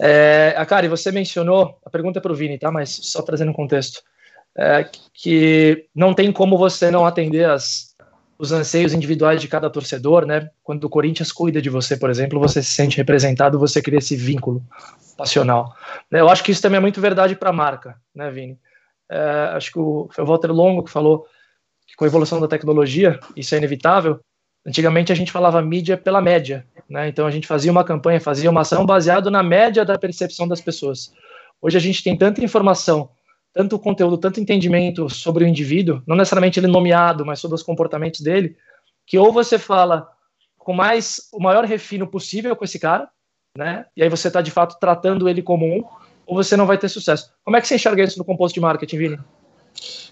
É, a Kari, você mencionou, a pergunta é para o Vini, tá? Mas só trazendo um contexto, é, que não tem como você não atender as, os anseios individuais de cada torcedor, né? Quando o Corinthians cuida de você, por exemplo, você se sente representado, você cria esse vínculo passional. Eu acho que isso também é muito verdade para a marca, né, Vini? É, acho que o, foi o Walter Longo que falou que com a evolução da tecnologia, isso é inevitável, Antigamente a gente falava mídia pela média, né? Então a gente fazia uma campanha, fazia uma ação baseado na média da percepção das pessoas. Hoje a gente tem tanta informação, tanto conteúdo, tanto entendimento sobre o indivíduo, não necessariamente ele nomeado, mas sobre os comportamentos dele, que ou você fala com mais o maior refino possível com esse cara, né? E aí você está de fato tratando ele como um, ou você não vai ter sucesso. Como é que você enxerga isso no composto de marketing, Vini?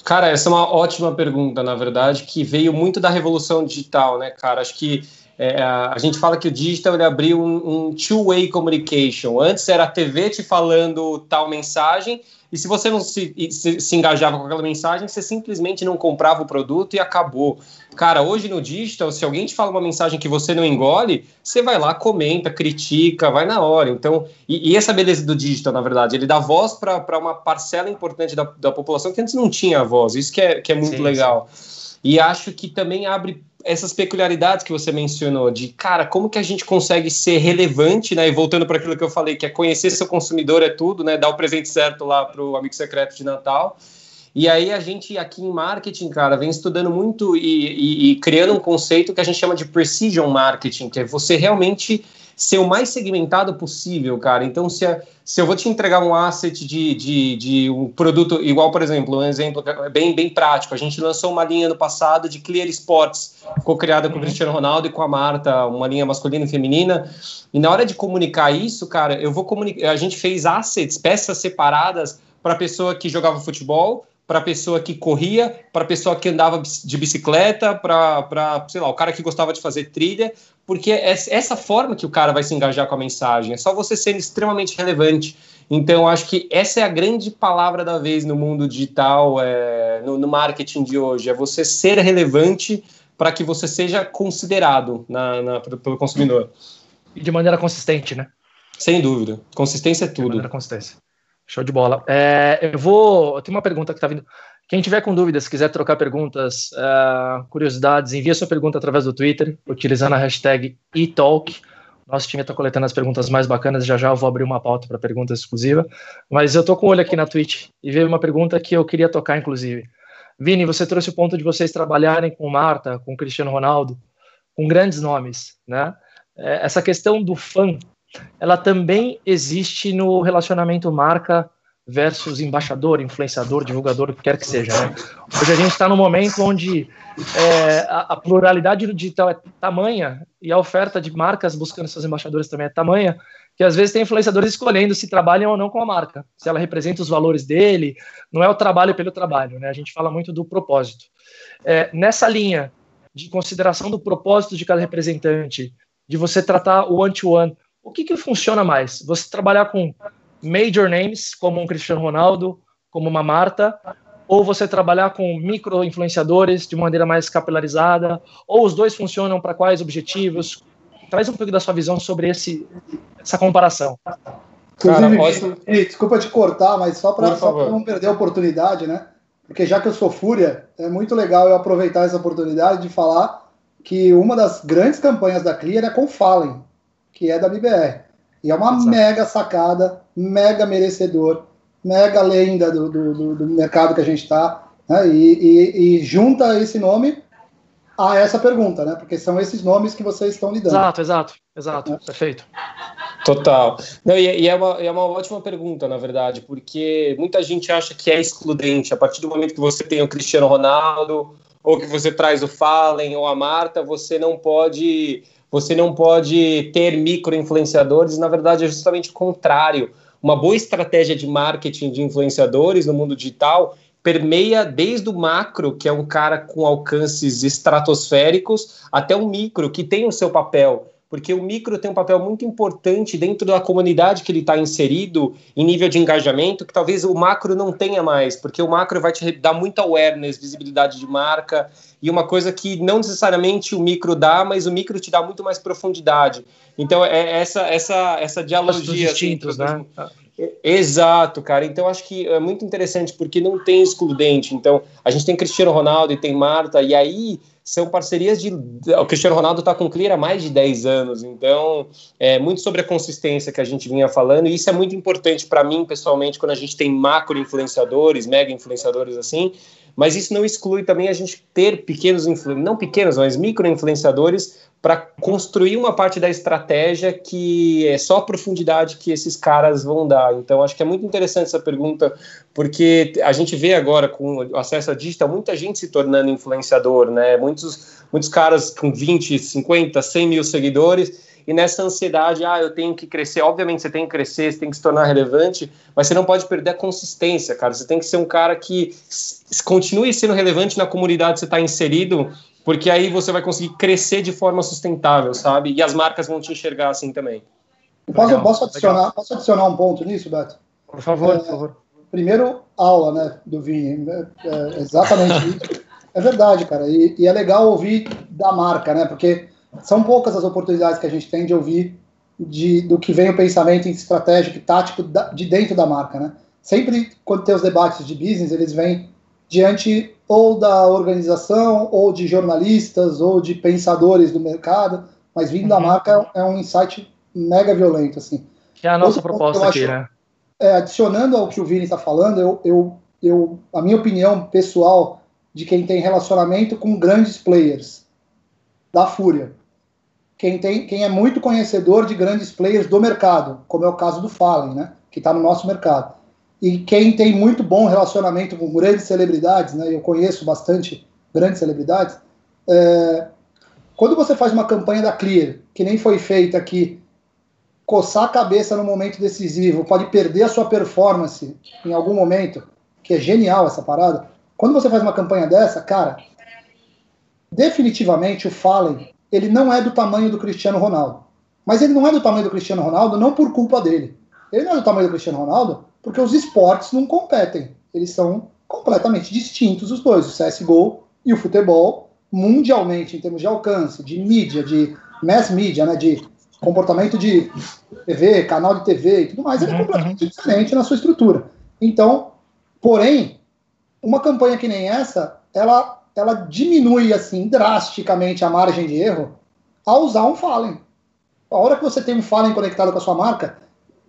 Cara, essa é uma ótima pergunta, na verdade, que veio muito da revolução digital, né, cara? Acho que é, a gente fala que o digital ele abriu um, um two-way communication. Antes era a TV te falando tal mensagem, e se você não se, se, se, engajava com aquela mensagem, você simplesmente não comprava o produto e acabou. Cara, hoje no digital, se alguém te fala uma mensagem que você não engole, você vai lá, comenta, critica, vai na hora. Então, e, e essa beleza do digital, na verdade, ele dá voz para uma parcela importante da, da população que antes não tinha voz. Isso que é, que é muito sim, legal. Sim. E acho que também abre essas peculiaridades que você mencionou, de cara, como que a gente consegue ser relevante, né? E voltando para aquilo que eu falei, que é conhecer seu consumidor é tudo, né? Dar o presente certo lá para o amigo secreto de Natal. E aí a gente aqui em marketing, cara, vem estudando muito e, e, e criando um conceito que a gente chama de precision marketing, que é você realmente ser o mais segmentado possível, cara. Então, se, a, se eu vou te entregar um asset de, de, de, um produto, igual, por exemplo, um exemplo bem, bem prático, a gente lançou uma linha no passado de Clear Sports, co-criada com o uhum. Cristiano Ronaldo e com a Marta, uma linha masculina e feminina. E na hora de comunicar isso, cara, eu vou comunicar. A gente fez assets, peças separadas para a pessoa que jogava futebol, para a pessoa que corria, para a pessoa que andava de bicicleta, para, sei lá, o cara que gostava de fazer trilha, porque é essa forma que o cara vai se engajar com a mensagem, é só você sendo extremamente relevante. Então, acho que essa é a grande palavra da vez no mundo digital, é, no, no marketing de hoje, é você ser relevante para que você seja considerado na, na, pelo consumidor. E de maneira consistente, né? Sem dúvida. Consistência é tudo. De maneira consistência. Show de bola. É, eu vou. Tenho uma pergunta que está vindo. Quem tiver com dúvidas, quiser trocar perguntas, uh, curiosidades, envia sua pergunta através do Twitter, utilizando a hashtag eTalk. Nosso time está coletando as perguntas mais bacanas. Já já eu vou abrir uma pauta para pergunta exclusiva. Mas eu estou com o olho aqui na Twitch e veio uma pergunta que eu queria tocar, inclusive. Vini, você trouxe o ponto de vocês trabalharem com Marta, com Cristiano Ronaldo, com grandes nomes, né? É, essa questão do fã ela também existe no relacionamento marca versus embaixador, influenciador, divulgador, o que quer que seja. Né? Hoje a gente está num momento onde é, a, a, pluralidade do digital é tamanha e a oferta de marcas buscando seus embaixadores também é tamanha que às vezes tem influenciadores escolhendo se trabalham ou não com a marca, se ela representa os valores dele, não é o trabalho pelo trabalho, né? A gente fala muito do propósito. É, nessa linha de consideração do propósito de cada representante, de você tratar o one-to-one, -one, o que, que funciona mais? Você trabalhar com major names, como um Cristiano Ronaldo, como uma Marta, ou você trabalhar com micro influenciadores de maneira mais capilarizada, ou os dois funcionam para quais objetivos? Traz um pouco da sua visão sobre esse, essa comparação. Cara, pode... desculpa te cortar, mas só para não perder a oportunidade, né? Porque já que eu sou fúria, é muito legal eu aproveitar essa oportunidade de falar que uma das grandes campanhas da Clear é com Fallen, que é da BBR. E é uma Exato. mega sacada, mega merecedor, mega lenda do, do, do mercado que a gente está, né? e, e, e, junta esse nome a essa pergunta, né? Porque são esses nomes que vocês estão lidando. Exato, exato, exato, é. perfeito. Total. Não, e, e é, uma, é uma ótima pergunta, na verdade, porque muita gente acha que é excludente. A partir do momento que você tem o Cristiano Ronaldo, ou que você traz o Fallen ou a Marta, você não pode você não pode ter micro influenciadores, na verdade é justamente o contrário. Uma boa estratégia de marketing de influenciadores no mundo digital permeia desde o macro, que é um cara com alcances estratosféricos, até o micro, que tem o seu papel porque o micro tem um papel muito importante dentro da comunidade que ele está inserido, em nível de engajamento, que talvez o macro não tenha mais, porque o macro vai te dar muita awareness, visibilidade de marca, e uma coisa que não necessariamente o micro dá, mas o micro te dá muito mais profundidade. Então, é essa, essa, essa dialogia. distintos, assim, né? Exato, cara. Então acho que é muito interessante porque não tem excludente. Então a gente tem Cristiano Ronaldo e tem Marta, e aí são parcerias de. O Cristiano Ronaldo está com o Clear há mais de 10 anos, então é muito sobre a consistência que a gente vinha falando, e isso é muito importante para mim, pessoalmente, quando a gente tem macro influenciadores, mega influenciadores assim, mas isso não exclui também a gente ter pequenos, não pequenos, mas micro influenciadores para construir uma parte da estratégia que é só a profundidade que esses caras vão dar. Então, acho que é muito interessante essa pergunta, porque a gente vê agora, com o acesso à digital, muita gente se tornando influenciador, né? Muitos, muitos caras com 20, 50, 100 mil seguidores, e nessa ansiedade, ah, eu tenho que crescer. Obviamente, você tem que crescer, você tem que se tornar relevante, mas você não pode perder a consistência, cara. Você tem que ser um cara que continue sendo relevante na comunidade que você está inserido porque aí você vai conseguir crescer de forma sustentável, sabe? E as marcas vão te enxergar assim também. Posso, posso, adicionar, posso adicionar um ponto nisso, Beto? Por favor, é, por favor. Primeiro, aula, né, do Vini. É, é exatamente isso. É verdade, cara. E, e, é legal ouvir da marca, né? Porque são poucas as oportunidades que a gente tem de ouvir de, do que vem o pensamento estratégico e tático da, de dentro da marca, né? Sempre quando tem os debates de business, eles vêm diante ou da organização, ou de jornalistas, ou de pensadores do mercado, mas vindo uhum. da marca é um insight mega violento, assim. Que é a nossa Outro proposta aqui, acho, né? É, adicionando ao que o Vini está falando, eu, eu, eu, a minha opinião pessoal de quem tem relacionamento com grandes players da Fúria, quem, tem, quem é muito conhecedor de grandes players do mercado, como é o caso do Fallen, né, que está no nosso mercado e quem tem muito bom relacionamento com grandes celebridades, né, eu conheço bastante grandes celebridades, é, quando você faz uma campanha da Clear, que nem foi feita aqui, coçar a cabeça no momento decisivo, pode perder a sua performance em algum momento, que é genial essa parada. Quando você faz uma campanha dessa, cara, definitivamente o Fallen, ele não é do tamanho do Cristiano Ronaldo. Mas ele não é do tamanho do Cristiano Ronaldo não por culpa dele. Ele não é do tamanho do Cristiano Ronaldo porque os esportes não competem. Eles são completamente distintos os dois, o CSGO e o futebol, mundialmente, em termos de alcance, de mídia, de mass media, né, de comportamento de TV, canal de TV e tudo mais, ele é uhum, completamente uhum. diferente na sua estrutura. Então, porém, uma campanha que nem essa, ela, ela diminui assim drasticamente a margem de erro ao usar um Fallen. A hora que você tem um Fallen conectado com a sua marca,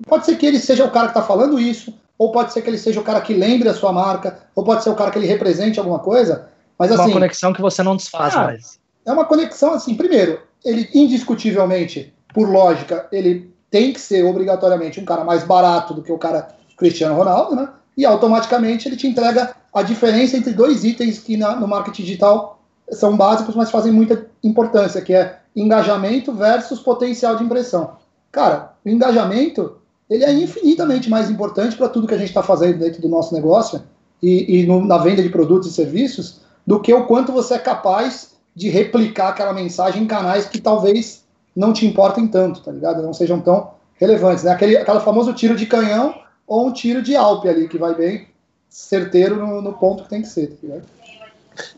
Pode ser que ele seja o cara que está falando isso, ou pode ser que ele seja o cara que lembre a sua marca, ou pode ser o cara que ele represente alguma coisa. Mas assim. Uma conexão que você não desfaz ah, mais. É uma conexão assim. Primeiro, ele indiscutivelmente, por lógica, ele tem que ser obrigatoriamente um cara mais barato do que o cara Cristiano Ronaldo, né? E automaticamente ele te entrega a diferença entre dois itens que na, no marketing digital são básicos, mas fazem muita importância, que é engajamento versus potencial de impressão. cara, o engajamento ele é infinitamente mais importante para tudo que a gente está fazendo dentro do nosso negócio e, e no, na venda de produtos e serviços do que o quanto você é capaz de replicar aquela mensagem em canais que talvez não te importem tanto, tá ligado? Não sejam tão relevantes, né? Aquele, aquele famoso tiro de canhão ou um tiro de alpe ali, que vai bem certeiro no, no ponto que tem que ser, tá ligado?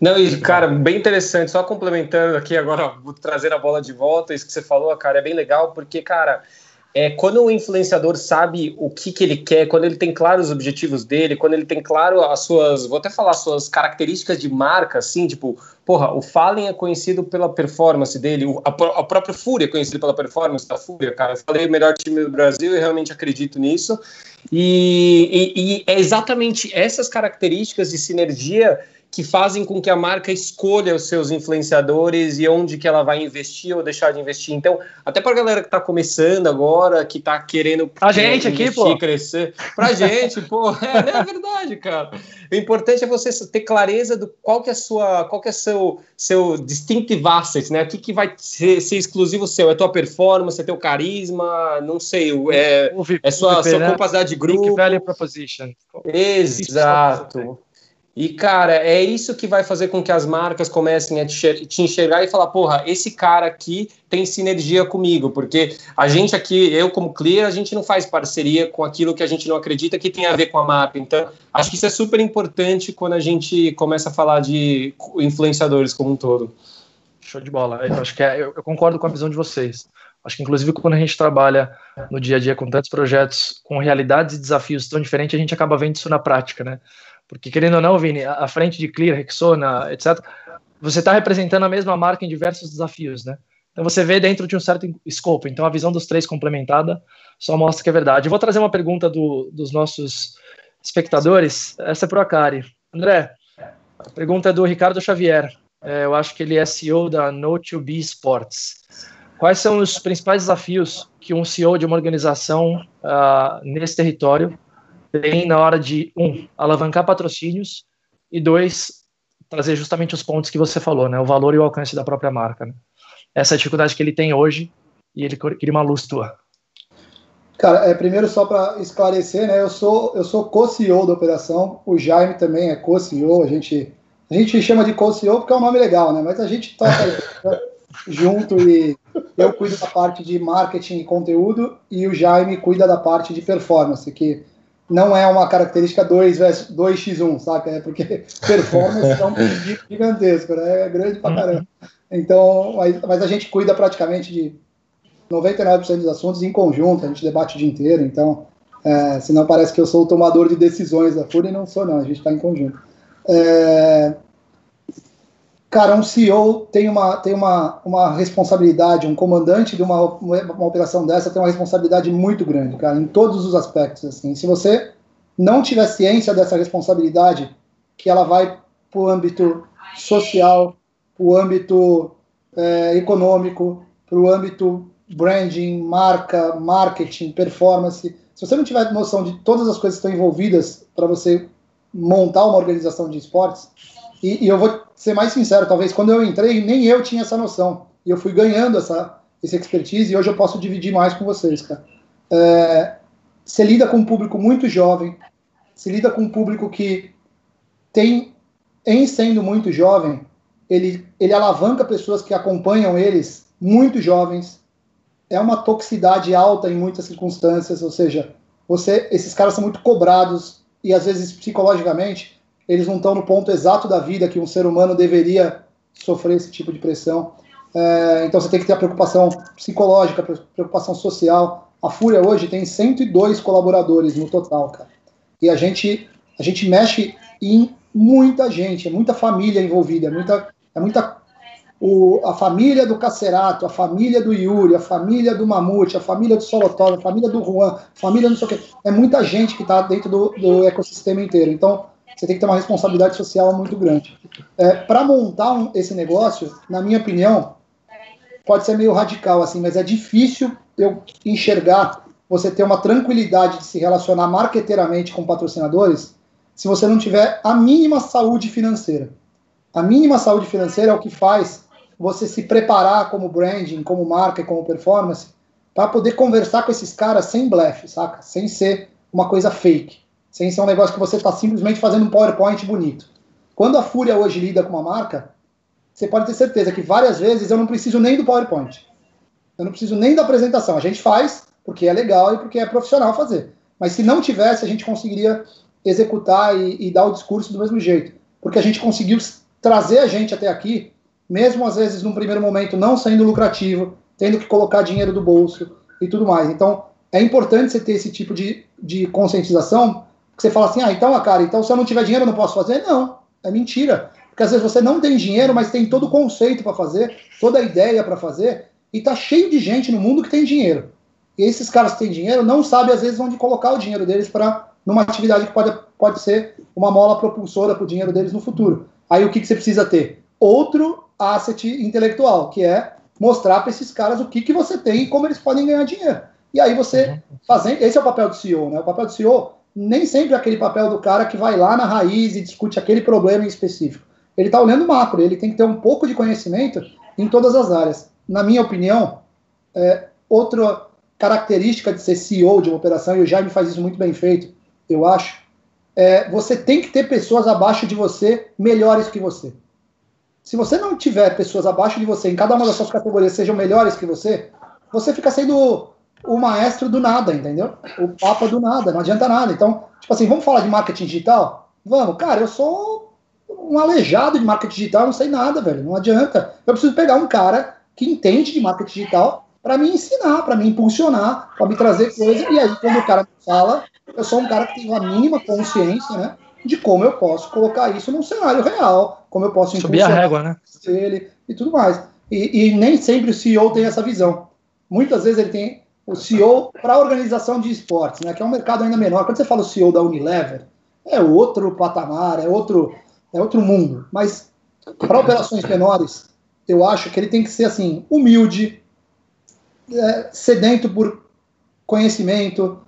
Não, e cara, bem interessante, só complementando aqui agora, vou trazer a bola de volta, isso que você falou, cara, é bem legal, porque, cara, é, quando o influenciador sabe o que, que ele quer, quando ele tem claro os objetivos dele, quando ele tem claro as suas, vou até falar, as suas características de marca, assim, tipo, porra, o Fallen é conhecido pela performance dele, o, a, a própria Fúria é conhecida pela performance da Fúria, cara. Eu falei o melhor time do Brasil e realmente acredito nisso. E, e, e é exatamente essas características de sinergia que fazem com que a marca escolha os seus influenciadores e onde que ela vai investir ou deixar de investir. Então, até para a galera que está começando agora, que está querendo a gente aqui, pô. crescer, para [LAUGHS] gente, pô, é, é, verdade, cara. O importante é você ter clareza do qual que é sua, qual que é seu seu distinctive asset, né? O que, que vai ser, ser exclusivo seu? É tua performance, é teu carisma, não sei, é, é sua, sua né? capacidade de grupo. Value proposition. Exato. E, cara, é isso que vai fazer com que as marcas comecem a te enxergar e falar, porra, esse cara aqui tem sinergia comigo, porque a gente aqui, eu como clear, a gente não faz parceria com aquilo que a gente não acredita que tem a ver com a marca. Então, acho que isso é super importante quando a gente começa a falar de influenciadores como um todo. Show de bola. Eu acho que é, eu, eu concordo com a visão de vocês. Acho que, inclusive, quando a gente trabalha no dia a dia com tantos projetos, com realidades e desafios tão diferentes, a gente acaba vendo isso na prática, né? Porque, querendo ou não, Vini, a frente de Clear, Rexona, etc., você está representando a mesma marca em diversos desafios, né? Então você vê dentro de um certo escopo. Então a visão dos três complementada só mostra que é verdade. Eu vou trazer uma pergunta do, dos nossos espectadores. Essa é para o Akari. André, a pergunta é do Ricardo Xavier. É, eu acho que ele é CEO da No2B Sports. Quais são os principais desafios que um CEO de uma organização uh, nesse território tem na hora de, um, alavancar patrocínios e, dois, trazer justamente os pontos que você falou, né? O valor e o alcance da própria marca. Né? Essa é a dificuldade que ele tem hoje e ele queria uma luz tua. Cara, é, primeiro só para esclarecer, né? Eu sou eu sou co-CEO da operação, o Jaime também é co-CEO, a gente a gente chama de co-CEO porque é um nome legal, né? Mas a gente toca [LAUGHS] junto e eu cuido da parte de marketing e conteúdo e o Jaime cuida da parte de performance, que não é uma característica 2 2x1, saca? É porque performance é um [LAUGHS] gigantesco, né? É grande pra caramba. Então, mas, mas a gente cuida praticamente de 99% dos assuntos em conjunto, a gente debate o dia inteiro, então, é, senão parece que eu sou o tomador de decisões da FURIA e não sou não, a gente está em conjunto. É, cara, um CEO tem uma, tem uma, uma responsabilidade, um comandante de uma, uma operação dessa tem uma responsabilidade muito grande, cara, em todos os aspectos. Assim. Se você não tiver ciência dessa responsabilidade, que ela vai para o âmbito social, para o âmbito é, econômico, para o âmbito branding, marca, marketing, performance. Se você não tiver noção de todas as coisas que estão envolvidas para você montar uma organização de esportes, e, e, eu vou ser mais sincero, talvez quando eu entrei, nem eu tinha essa noção. E eu fui ganhando essa, essa expertise e hoje eu posso dividir mais com vocês, cara. É, você lida com um público muito jovem, se lida com um público que tem, em sendo muito jovem, ele, ele alavanca pessoas que acompanham eles muito jovens. É uma toxicidade alta em muitas circunstâncias, ou seja, você, esses caras são muito cobrados e às vezes psicologicamente eles não estão no ponto exato da vida que um ser humano deveria sofrer esse tipo de pressão. É, então você tem que ter a preocupação psicológica, a preocupação social. A Fúria hoje tem 102 colaboradores no total, cara. E a gente, a gente mexe em muita gente, é muita família envolvida, é muita, é muita o, a família do Cacerato, a família do Yuri, a família do Mamute, a família do Solotov, a família do Juan, a família não sei o quê. É muita gente que está dentro do, do ecossistema inteiro. Então, você tem que ter uma responsabilidade social muito grande. É, Para montar um, esse negócio, na minha opinião, pode ser meio radical assim, mas é difícil eu enxergar você ter uma tranquilidade de se relacionar marqueteiramente com patrocinadores se você não tiver a mínima saúde financeira. A mínima saúde financeira é o que faz você se preparar como branding, como marca e como performance para poder conversar com esses caras sem blefe, saca? Sem ser uma coisa fake, sem ser um negócio que você está simplesmente fazendo um PowerPoint bonito. Quando a Fúria hoje lida com uma marca, você pode ter certeza que várias vezes eu não preciso nem do PowerPoint. Eu não preciso nem da apresentação. A gente faz porque é legal e porque é profissional fazer. Mas se não tivesse, a gente conseguiria executar e, e dar o discurso do mesmo jeito. Porque a gente conseguiu trazer a gente até aqui, mesmo às vezes num primeiro momento não sendo lucrativo, tendo que colocar dinheiro do bolso e tudo mais. Então, é importante você ter esse tipo de, de conscientização, você fala assim, ah, então, cara, então se eu não tiver dinheiro eu não posso fazer? Não, é mentira. Porque às vezes você não tem dinheiro, mas tem todo o conceito para fazer, toda a ideia para fazer, e tá cheio de gente no mundo que tem dinheiro. E esses caras que têm dinheiro não sabem, às vezes, onde colocar o dinheiro deles para numa atividade que pode, pode ser uma mola propulsora para o dinheiro deles no futuro. Aí o que, que você precisa ter? Outro asset intelectual, que é mostrar para esses caras o que, que você tem e como eles podem ganhar dinheiro. E aí você uhum. fazendo. Esse é o papel do CEO, né? O papel do CEO nem sempre é aquele papel do cara que vai lá na raiz e discute aquele problema em específico. Ele está olhando macro, ele tem que ter um pouco de conhecimento em todas as áreas. Na minha opinião, é, outra característica de ser CEO de uma operação, e o Jaime faz isso muito bem feito, eu acho, é, você tem que ter pessoas abaixo de você melhores que você. Se você não tiver pessoas abaixo de você em cada uma das suas categorias sejam melhores que você, você fica sendo o maestro do nada, entendeu? O papa do nada, não adianta nada. Então, tipo assim, vamos falar de marketing digital? Vamos, cara, eu sou um aleijado de marketing digital, não sei nada, velho, não adianta. Eu preciso pegar um cara que entende de marketing digital para me ensinar, para me impulsionar, para me trazer coisa. E aí, quando o cara me fala, eu sou um cara que tem a mínima consciência, né? De como eu posso colocar isso num cenário real, como eu posso subir a régua, né? Ele e tudo mais. E, e, nem sempre o CEO tem essa visão. Muitas vezes ele tem o CEO para a organização de esportes, né? Que é um mercado ainda menor. Quando você fala o CEO da Unilever, é outro patamar, é outro, é outro mundo. Mas para operações menores, eu acho que ele tem que ser assim humilde, é, sedento por conhecimento,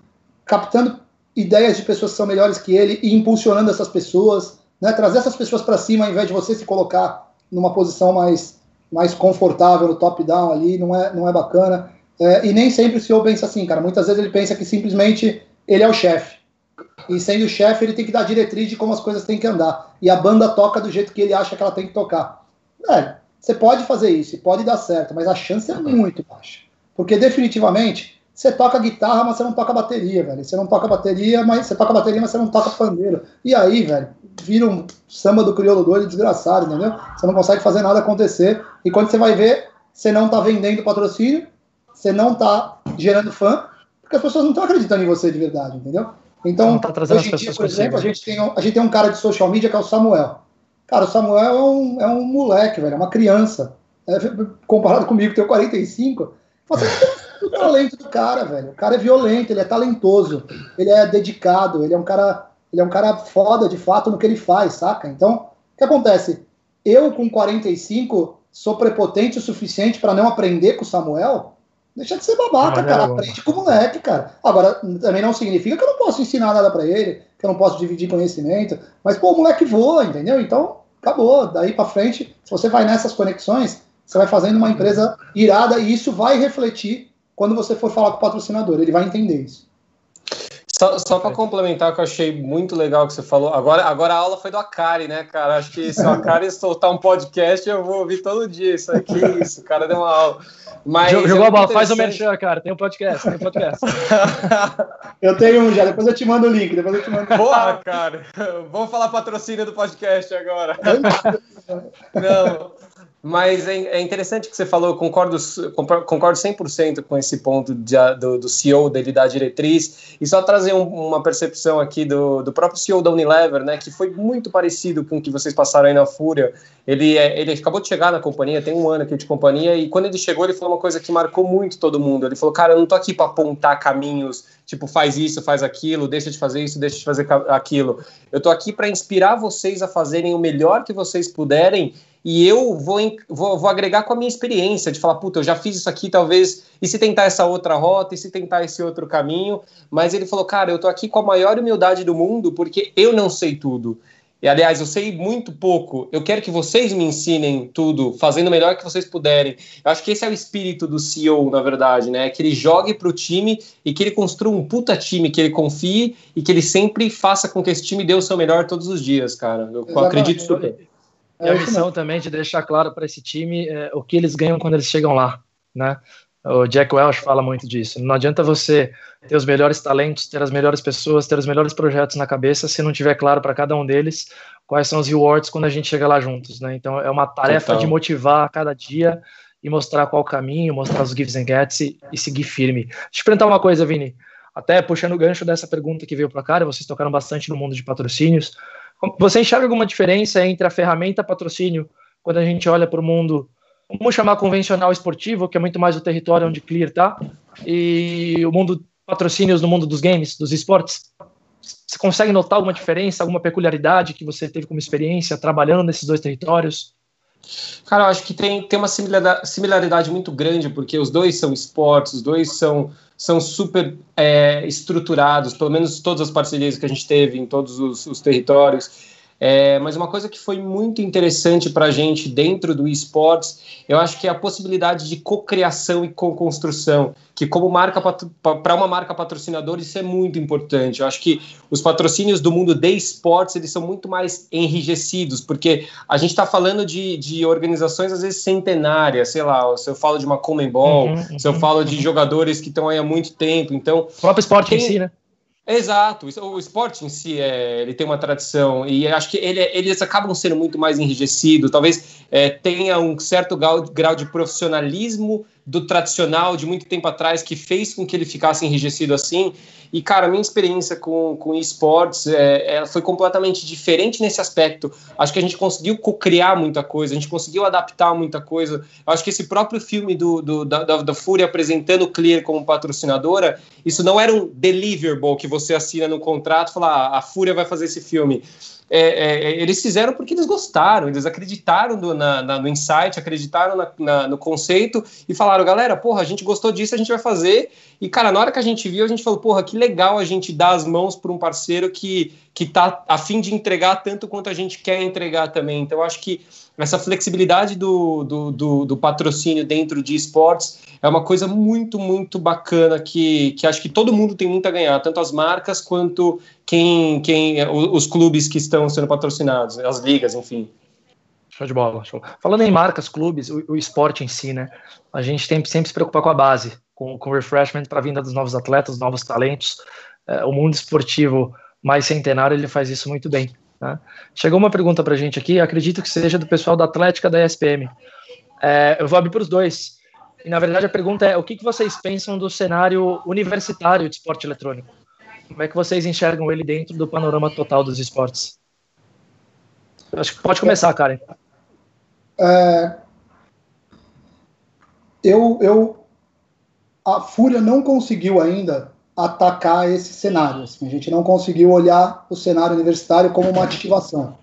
captando ideias de pessoas que são melhores que ele e impulsionando essas pessoas, né, trazer essas pessoas para cima ao invés de você se colocar numa posição mais, mais confortável top-down ali, não é, não é bacana. É, e nem sempre o CEO pensa assim, cara. Muitas vezes ele pensa que simplesmente ele é o chefe. E sendo o chefe, ele tem que dar diretriz de como as coisas têm que andar. E a banda toca do jeito que ele acha que ela tem que tocar. É, você pode fazer isso, pode dar certo, mas a chance é muito baixa. Porque definitivamente você toca guitarra, mas você não toca bateria, velho. Você não toca bateria, mas você toca bateria, mas você não toca pandeiro. E aí, velho, vira um samba do crioulo doido desgraçado, entendeu? Você não consegue fazer nada acontecer. E quando você vai ver, você não tá vendendo patrocínio, você não tá gerando fã, porque as pessoas não estão acreditando em você de verdade, entendeu? Então, tá hoje em dia, por exemplo, a gente, tem, a gente tem um cara de social media que é o Samuel. Cara, o Samuel é um, é um moleque, velho, é uma criança. É, comparado comigo, que tenho 45, você tem o talento do cara, velho. O cara é violento, ele é talentoso, ele é dedicado, ele é um cara, ele é um cara foda de fato no que ele faz, saca? Então, o que acontece? Eu com 45 sou prepotente o suficiente para não aprender com o Samuel? Deixa de ser babaca, cara. É Aprende com o moleque, cara. Agora, também não significa que eu não posso ensinar nada para ele, que eu não posso dividir conhecimento. Mas, pô, o moleque voa, entendeu? Então, acabou. Daí para frente, se você vai nessas conexões, você vai fazendo uma empresa irada e isso vai refletir quando você for falar com o patrocinador. Ele vai entender isso. Só, só para complementar, que eu achei muito legal que você falou. Agora, agora a aula foi do Akari, né, cara? Acho que se o Akari [LAUGHS] soltar um podcast, eu vou ouvir todo dia isso aqui. Isso, o cara deu uma aula. Mas Jogou é a bola, faz o merchan, cara. Tem um podcast, tem um podcast. [LAUGHS] eu tenho um já, depois eu te mando o link. Depois eu te mando Porra, cara. Vamos falar patrocínio do podcast agora. [LAUGHS] Não, mas é, é, interessante que você falou, eu concordo, concordo 100% com esse ponto de, do, do, CEO dele dar diretriz, e só trazer um, uma percepção aqui do, do próprio CEO da Unilever, né, que foi muito parecido com o que vocês passaram aí na Fúria. Ele, é, ele acabou de chegar na companhia, tem um ano aqui de companhia, e quando ele chegou, ele falou uma coisa que marcou muito todo mundo. Ele falou, cara, eu não tô aqui para apontar caminhos, tipo, faz isso, faz aquilo, deixa de fazer isso, deixa de fazer aquilo. Eu tô aqui para inspirar vocês a fazerem o melhor que vocês puderem e eu vou, vou, vou, agregar com a minha experiência de falar, puta, eu já fiz isso aqui, talvez, e se tentar essa outra rota, e se tentar esse outro caminho, mas ele falou, cara, eu tô aqui com a maior humildade do mundo, porque eu não sei tudo. E aliás, eu sei muito pouco. Eu quero que vocês me ensinem tudo, fazendo o melhor que vocês puderem. Eu acho que esse é o espírito do CEO, na verdade, né? Que ele jogue para o time e que ele construa um puta time, que ele confie e que ele sempre faça com que esse time dê o seu melhor todos os dias, cara. Eu Exatamente. acredito super. E a missão também de deixar claro para esse time é, o que eles ganham quando eles chegam lá, né? O Jack Welch fala muito disso. Não adianta você ter os melhores talentos, ter as melhores pessoas, ter os melhores projetos na cabeça, se não tiver claro para cada um deles quais são os rewards quando a gente chega lá juntos, né? Então é uma tarefa Total. de motivar a cada dia e mostrar qual o caminho, mostrar os gives and gets e, e seguir firme. Deixa eu te perguntar uma coisa, Vini. Até puxando o gancho dessa pergunta que veio para cá, vocês tocaram bastante no mundo de patrocínios. Você enxerga alguma diferença entre a ferramenta patrocínio quando a gente olha para o mundo vamos chamar convencional esportivo, que é muito mais o território onde Clear tá, e o mundo patrocínios no mundo dos games, dos esportes. Você consegue notar alguma diferença, alguma peculiaridade que você teve como experiência trabalhando nesses dois territórios? Cara, eu acho que tem, tem uma similaridade muito grande, porque os dois são esportes, os dois são, são super é, estruturados, pelo menos todas as parcerias que a gente teve em todos os, os territórios. É, mas uma coisa que foi muito interessante para a gente dentro do esportes, eu acho que é a possibilidade de cocriação e co-construção, que como marca para uma marca patrocinadora isso é muito importante. Eu acho que os patrocínios do mundo de esportes eles são muito mais enrijecidos, porque a gente está falando de, de organizações às vezes centenárias, sei lá, se eu falo de uma Comembol, uhum, uhum, se eu falo uhum. de jogadores que estão aí há muito tempo, então... O próprio esporte tem, em si, né? Exato, o esporte em si é, ele tem uma tradição e acho que ele, eles acabam sendo muito mais enrijecidos, talvez é, tenha um certo grau, grau de profissionalismo do tradicional de muito tempo atrás que fez com que ele ficasse enrijecido assim. E, cara, minha experiência com, com esportes é, é, foi completamente diferente nesse aspecto. Acho que a gente conseguiu criar muita coisa, a gente conseguiu adaptar muita coisa. Acho que esse próprio filme do, do da, da, da Fúria apresentando Clear como patrocinadora, isso não era um deliverable que você assina no contrato e fala, ah, a Fúria vai fazer esse filme é, é, é, eles fizeram porque eles gostaram, eles acreditaram do, na, na, no insight, acreditaram na, no conceito e falaram, galera, porra, a gente gostou disso, a gente vai fazer. E, cara, na hora que a gente viu, a gente falou, porra, que legal a gente dar as mãos para um parceiro que, que tá a fim de entregar tanto quanto a gente quer entregar também. Então, acho que essa flexibilidade do, do, do, do patrocínio dentro de esportes é uma coisa muito, muito bacana que, que acho que todo mundo tem muito a ganhar, tanto as marcas quanto quem, quem os clubes que estão sendo patrocinados, as ligas, enfim. Show de bola. Show. Falando em marcas, clubes, o, o, esporte em si, né? A gente tem sempre se preocupar com a base, com, com o refreshment para a vinda dos novos atletas, novos talentos. É, o mundo esportivo mais centenário ele faz isso muito bem. Né? Chegou uma pergunta para a gente aqui, acredito que seja do pessoal da Atlética da ESPM. É, eu vou abrir para os dois. E na verdade a pergunta é: o que, que vocês pensam do cenário universitário de esporte eletrônico? Como é que vocês enxergam ele dentro do panorama total dos esportes? Acho que pode começar, Karen. É, eu, eu, a Fúria não conseguiu ainda atacar esse cenário. Assim, a gente não conseguiu olhar o cenário universitário como uma ativação.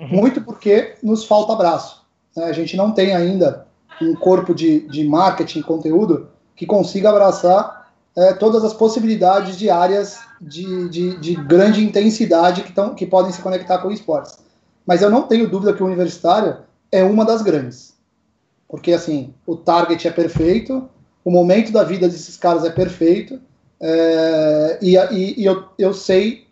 Muito porque nos falta braço. Né? A gente não tem ainda um corpo de, de marketing, conteúdo, que consiga abraçar é, todas as possibilidades de áreas de, de, de grande intensidade que, tão, que podem se conectar com esportes. Mas eu não tenho dúvida que o universitário é uma das grandes. Porque, assim, o target é perfeito, o momento da vida desses caras é perfeito, é, e, e, e eu, eu sei,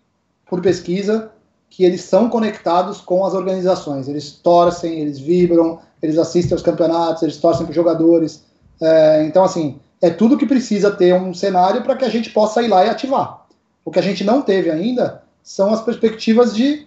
por pesquisa, que eles são conectados com as organizações. Eles torcem, eles vibram, eles assistem aos campeonatos, eles torcem para os jogadores. É, então, assim, é tudo que precisa ter um cenário para que a gente possa ir lá e ativar. O que a gente não teve ainda são as perspectivas de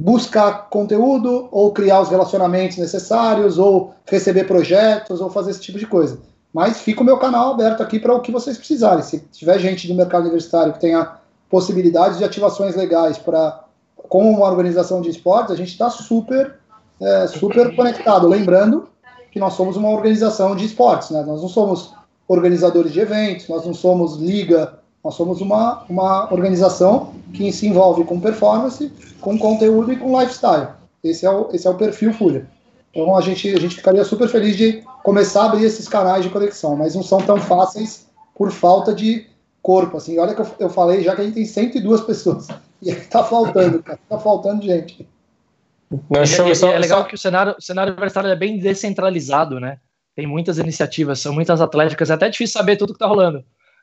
buscar conteúdo, ou criar os relacionamentos necessários, ou receber projetos, ou fazer esse tipo de coisa. Mas fica o meu canal aberto aqui para o que vocês precisarem. Se tiver gente do mercado universitário que tenha possibilidades de ativações legais para com uma organização de esportes, a gente está super é, super conectado. Lembrando que nós somos uma organização de esportes, né? Nós não somos organizadores de eventos, nós não somos liga, nós somos uma, uma organização que se envolve com performance, com conteúdo e com lifestyle. Esse é o, esse é o perfil Fúria. Então a gente, a gente ficaria super feliz de começar a abrir esses canais de conexão, mas não são tão fáceis por falta de corpo. Assim, olha que eu, eu falei já que a gente tem 102 pessoas [LAUGHS] E tá faltando, cara. Tá faltando gente. Não, show, é, é, legal que o cenário, o cenário universitário é bem descentralizado, né? Tem muitas iniciativas, são muitas atléticas, é até difícil saber tudo que tá rolando.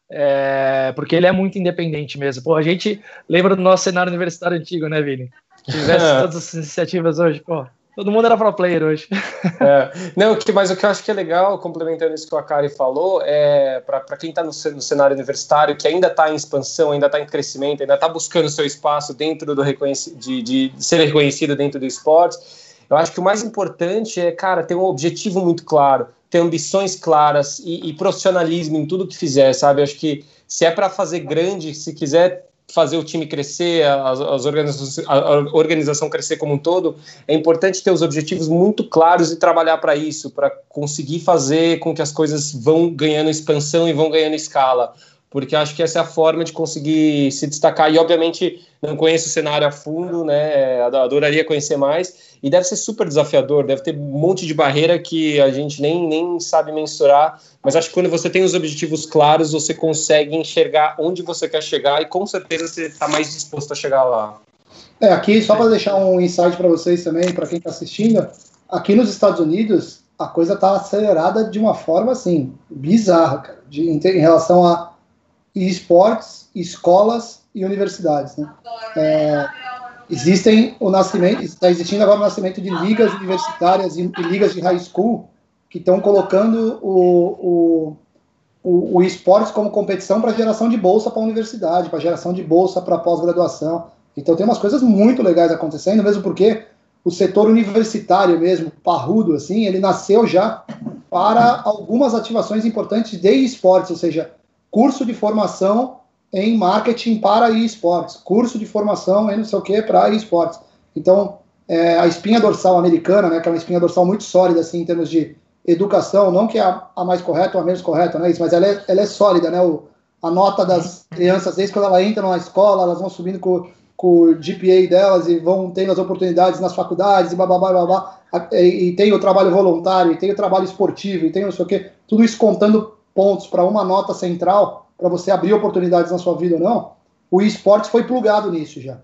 É, porque ele é muito independente mesmo. Pô, a gente lembra do nosso cenário universitário antigo, né, Vini? Se tivesse [LAUGHS] todas as iniciativas hoje, pô, Todo mundo era pro player hoje. [LAUGHS] É. Não, mas o que eu acho que é legal, complementando isso que a Kari falou, é para quem está no, no, cenário universitário, que ainda está em expansão, ainda está em crescimento, ainda está buscando seu espaço dentro do de, de, ser reconhecido dentro do esporte, eu acho que o mais importante é, cara, ter um objetivo muito claro, ter ambições claras e, e profissionalismo em tudo que fizer, sabe? Acho que se é para fazer grande, se quiser fazer o time crescer, as, as a organização crescer como um todo, é importante ter os objetivos muito claros e trabalhar para isso, para conseguir fazer com que as coisas vão ganhando expansão e vão ganhando escala porque acho que essa é a forma de conseguir se destacar. E, obviamente, não conheço o cenário a fundo, né? Adoraria conhecer mais. E deve ser super desafiador, deve ter um monte de barreira que a gente nem, nem sabe mensurar. Mas acho que quando você tem os objetivos claros, você consegue enxergar onde você quer chegar e com certeza você está mais disposto a chegar lá. É, aqui, só para deixar um insight para vocês também, para quem está assistindo, aqui nos Estados Unidos, a coisa está acelerada de uma forma assim, bizarra, cara, de, em, em relação a e esportes, escolas e universidades. Né? É, existem o nascimento, está existindo agora o nascimento de ligas universitárias e, e ligas de high school que estão colocando o, o, o, o esportes como competição para geração de bolsa para a universidade, para geração de bolsa para pós-graduação. Então tem umas coisas muito legais acontecendo, mesmo porque o setor universitário mesmo, parrudo assim, ele nasceu já para algumas ativações importantes de esportes, ou seja, curso de formação em marketing para esportes, curso de formação em não sei o que para esportes. Então, é, a espinha dorsal americana, né, que é uma espinha dorsal muito sólida assim, em termos de educação, não que é a, a mais correta ou a menos correta, não é isso, mas ela é, ela é sólida, né? O, a nota das crianças, desde quando ela entra na escola, elas vão subindo com, com o GPA delas e vão tendo as oportunidades nas faculdades e babá, babá, e, e tem o trabalho voluntário, e tem o trabalho esportivo, e tem não sei o que, tudo isso contando pontos para uma nota central, para você abrir oportunidades na sua vida ou não, o esporte foi plugado nisso já.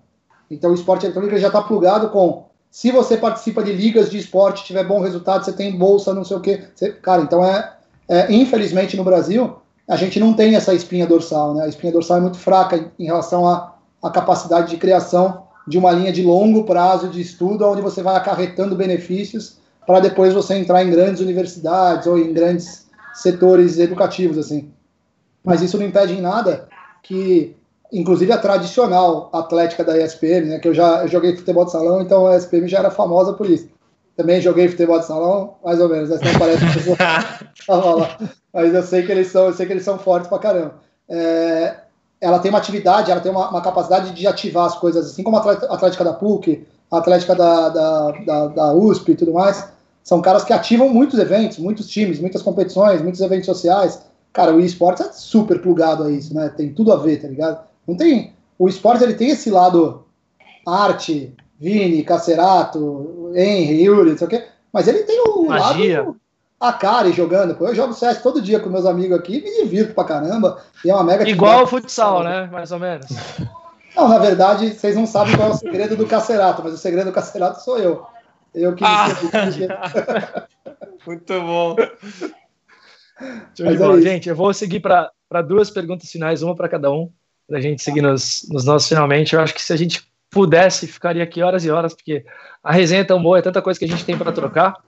Então o esporte eletrônico já está plugado com se você participa de ligas de esporte, tiver bom resultado, você tem bolsa, não sei o quê. Você, cara, então é, é, infelizmente no Brasil a gente não tem essa espinha dorsal, né? A espinha dorsal é muito fraca em relação à, à capacidade de criação de uma linha de longo prazo de estudo, onde você vai acarretando benefícios para depois você entrar em grandes universidades ou em grandes setores educativos, assim. Mas isso não impede em nada que, inclusive a tradicional atlética da ESPM, né, que eu já eu joguei futebol de salão, então a ESPM já era famosa por isso. Também joguei futebol de salão, mais ou menos, né, não parece que eu [LAUGHS] lá. Mas eu sei que eles são, eu sei que eles são fortes pra caramba. É, ela tem uma atividade, ela tem uma, uma, capacidade de ativar as coisas, assim como a Atlética da PUC, a Atlética da, da, da, da USP e tudo mais são caras que ativam muitos eventos, muitos times, muitas competições, muitos eventos sociais. Cara, o esportes é super plugado a isso, né? Tem tudo a ver, tá ligado? Não tem. O esporte ele tem esse lado arte, Vini, Cacerato, Henry, Yuri, não sei o quê, mas ele tem o Magia. lado a cara jogando. Eu jogo CS todo dia com meus amigos aqui, me divirto pra caramba. E é uma mega. Igual o futsal, né? Mais ou menos. Não, na verdade, vocês não sabem qual é o segredo do Cacerato, mas o segredo do Cacerato sou eu. Eu que ah. [LAUGHS] Muito bom. É gente, eu vou seguir para duas perguntas finais, uma para cada um, para a gente seguir nos, nos nossos finalmente. Eu acho que se a gente pudesse, ficaria aqui horas e horas, porque a resenha é tão boa, é tanta coisa que a gente tem para trocar,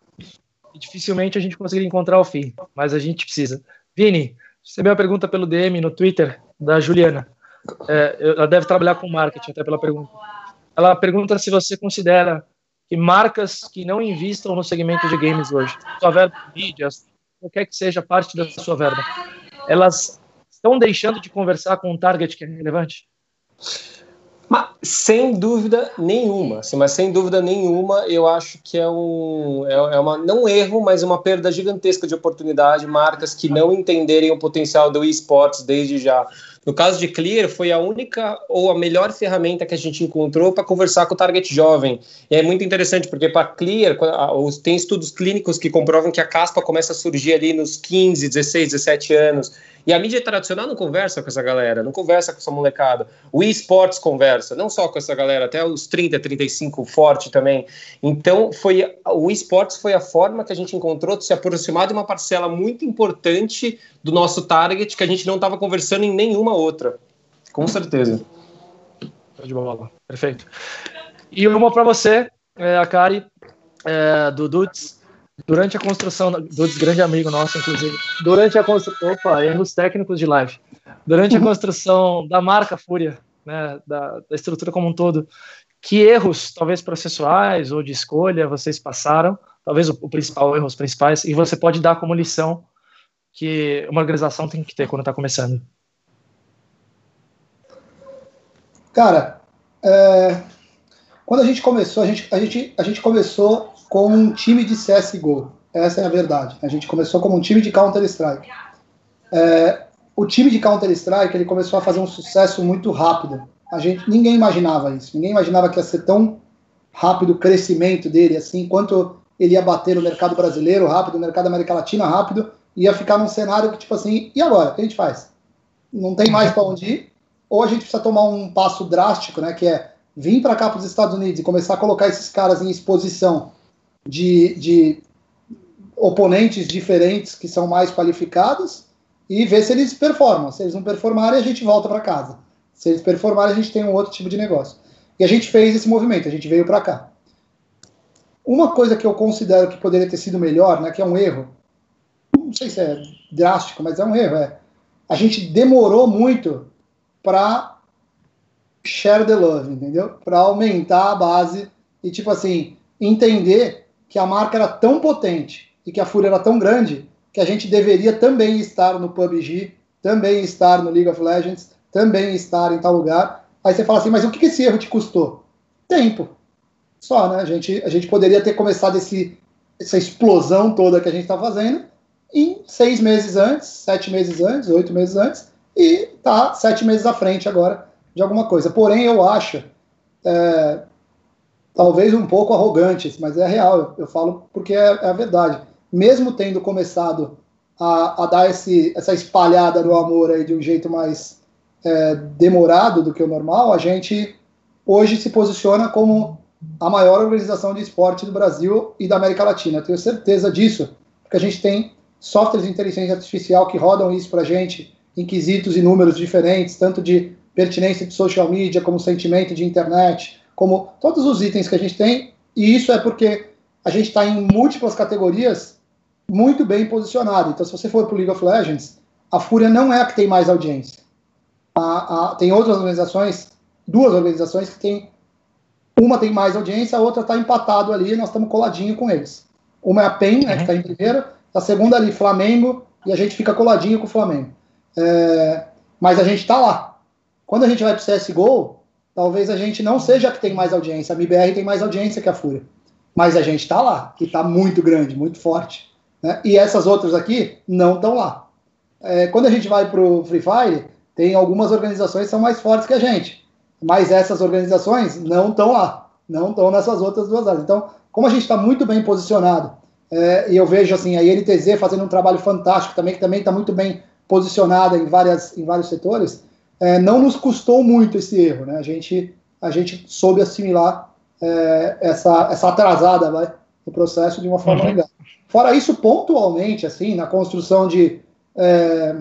e dificilmente a gente conseguiria encontrar o fim, mas a gente precisa. Vini, recebeu uma pergunta pelo DM no Twitter da Juliana. É, ela deve trabalhar com marketing, até pela pergunta. Ela pergunta se você considera que marcas que não investam no segmento de games hoje, sua verba de mídias, qualquer que seja parte da sua verba, elas estão deixando de conversar com um target que é relevante? Mas, sem dúvida nenhuma, assim, mas sem dúvida nenhuma, eu acho que é um é, é uma não erro, mas uma perda gigantesca de oportunidade, marcas que não entenderem o potencial do esportes desde já No caso de Clear, foi a única ou a melhor ferramenta que a gente encontrou para conversar com o target jovem. E é muito interessante, porque para Clear, tem estudos clínicos que comprovam que a caspa começa a surgir ali nos 15, 16, 17 anos. E a mídia tradicional não conversa com essa galera, não conversa com essa molecada. O esportes conversa, não só com essa galera, até os 30, 35 forte também. Então, foi o esportes foi a forma que a gente encontrou de se aproximar de uma parcela muito importante do nosso target que a gente não estava conversando em nenhuma outra. Com certeza. De bola. Perfeito. E uma para você, é, a Kari, é, do Dudes durante a construção do grande amigo nosso, inclusive, durante a construção, opa, erros técnicos de live, durante a uhum. construção da marca Fúria, né, da, da estrutura como um todo, que erros, talvez processuais ou de escolha, vocês passaram, talvez o, o principal erro, os principais, e você pode dar como lição que uma organização tem que ter quando está começando? Cara, é, quando a gente começou, a gente, a gente, a gente começou como um time de CSGO. Essa é a verdade. A gente começou como um time de Counter-Strike. É, o time de Counter-Strike ele começou a fazer um sucesso muito rápido. A gente, ninguém imaginava isso. Ninguém imaginava que ia ser tão rápido o crescimento dele, assim, quanto ele ia bater no mercado brasileiro rápido, no mercado América Latina rápido, ia ficar num cenário que, tipo assim, e agora? O que a gente faz? Não tem mais para onde ir, ou a gente precisa tomar um passo drástico, né, que é vir para cá para os Estados Unidos e começar a colocar esses caras em exposição de, de oponentes diferentes que são mais qualificados e ver se eles performam. Se eles não performarem, a gente volta para casa. Se eles performarem, a gente tem um outro tipo de negócio. E a gente fez esse movimento, a gente veio para cá. Uma coisa que eu considero que poderia ter sido melhor, né, que é um erro, não sei se é drástico, mas é um erro, é a gente demorou muito para share the love, entendeu? Para aumentar a base e tipo assim, entender que a marca era tão potente e que a Fúria era tão grande que a gente deveria também estar no PUBG, também estar no League of Legends, também estar em tal lugar. Aí você fala assim, mas o que esse erro te custou? Tempo. Só, né? A gente, a gente poderia ter começado esse, essa explosão toda que a gente está fazendo em seis meses antes, sete meses antes, oito meses antes, e tá sete meses à frente agora de alguma coisa. Porém, eu acho, é, talvez um pouco arrogantes, mas é real, eu, falo porque é, é, a verdade. Mesmo tendo começado a, a dar esse, essa espalhada no amor aí de um jeito mais é, demorado do que o normal, a gente hoje se posiciona como a maior organização de esporte do Brasil e da América Latina. Eu tenho certeza disso, porque a gente tem softwares de inteligência artificial que rodam isso para a gente em quesitos e números diferentes, tanto de pertinência de social media como sentimento de internet, como todos os itens que a gente tem, e isso é porque a gente está em múltiplas categorias muito bem posicionado. Então, se você for para o League of Legends, a Fúria não é a que tem mais audiência. A, a, tem outras organizações, duas organizações que tem. Uma tem mais audiência, a outra está empatado ali, nós estamos coladinho com eles. Uma é a PEN, né, que está em primeiro, a segunda ali, Flamengo, e a gente fica coladinho com o Flamengo. É, mas a gente está lá. Quando a gente vai para o CSGO, talvez a gente não seja a que tem mais audiência. A MBR tem mais audiência que a Fúria. Mas a gente está lá, que está muito grande, muito forte. Né? E essas outras aqui não estão lá. É, quando a gente vai para o Free Fire, tem algumas organizações que são mais fortes que a gente. Mas essas organizações não estão lá. Não estão nessas outras duas áreas. Então, como a gente está muito bem posicionado, é, e eu vejo assim, a INTZ fazendo um trabalho fantástico também, que também está muito bem posicionada em, várias, em vários setores, é, não nos custou muito esse erro, né? A gente, a gente soube assimilar é, essa, essa atrasada vai, no processo de uma forma uhum. legal. Fora isso, pontualmente, assim, na construção de é,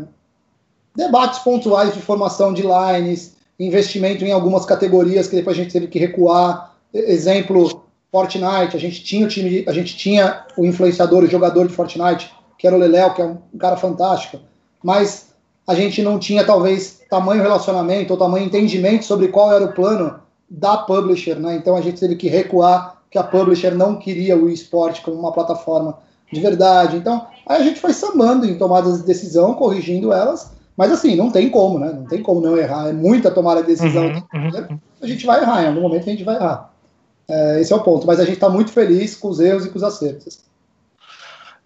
debates pontuais de formação de lines, investimento em algumas categorias que depois a gente teve que recuar. Exemplo, Fortnite, a gente tinha o time, a gente tinha o influenciador, o jogador de Fortnite, que era o Leléo, que é um cara fantástico, mas a gente não tinha talvez tamanho relacionamento ou tamanho entendimento sobre qual era o plano da publisher, né? Então a gente teve que recuar que a publisher não queria o esporte como uma plataforma de verdade. Então aí a gente foi sambando em tomadas de decisão, corrigindo elas, mas assim, não tem como, né? Não tem como não errar. É muita tomada de decisão. Uhum, uhum. A gente vai errar, em algum momento a gente vai errar. É, esse é o ponto. Mas a gente está muito feliz com os erros e com os acertos.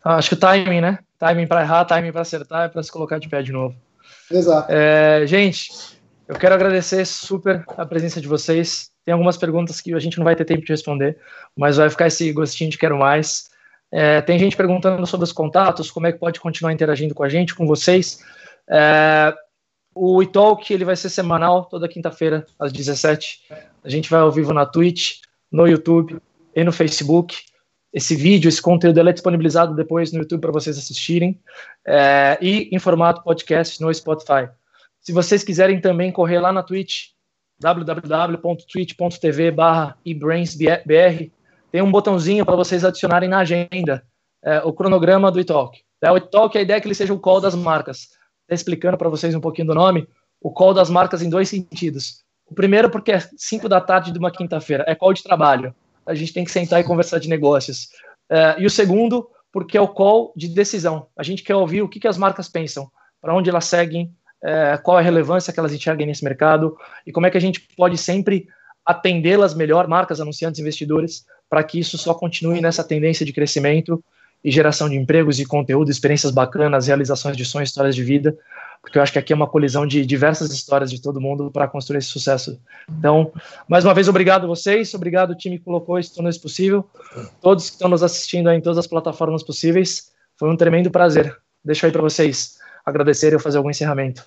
Acho que o timing, né? Timing para errar, timing para acertar, é para se colocar de pé de novo. Exato. É, gente, eu quero agradecer super a presença de vocês. Tem algumas perguntas que a gente não vai ter tempo de responder, mas vai ficar esse gostinho de quero mais. É, tem gente perguntando sobre os contatos, como é que pode continuar interagindo com a gente, com vocês. É, o eTalk ele vai ser semanal, toda quinta-feira, às 17 A gente vai ao vivo na Twitch, no YouTube e no Facebook. Esse vídeo, esse conteúdo é disponibilizado depois no YouTube para vocês assistirem. É, e em formato podcast no Spotify. Se vocês quiserem também correr lá na Twitch, www.twitch.tv barra tem um botãozinho para vocês adicionarem na agenda é, o cronograma do eTalk. É, o eTalk, a ideia é que ele seja o call das marcas. Tá explicando para vocês um pouquinho do nome, o call das marcas em dois sentidos. O primeiro porque é 5 da tarde de uma quinta-feira, é call de trabalho. A gente tem que sentar e conversar de negócios. É, e o segundo porque é o call de decisão. A gente quer ouvir o que, que as marcas pensam, para onde elas seguem, é, qual é a relevância que elas enxergam nesse mercado e como é que a gente pode sempre atendê-las melhor, marcas, anunciantes, investidores, para que isso só continue nessa tendência de crescimento e geração de empregos e conteúdo, experiências bacanas, realizações de sonhos, histórias de vida, porque eu acho que aqui é uma colisão de diversas histórias de todo mundo para construir esse sucesso. Então, mais uma vez, obrigado a vocês, obrigado ao time que colocou isso, tornou isso possível, todos que estão nos assistindo em todas as plataformas possíveis, foi um tremendo prazer. Deixo aí para vocês agradecerem ou fazer algum encerramento.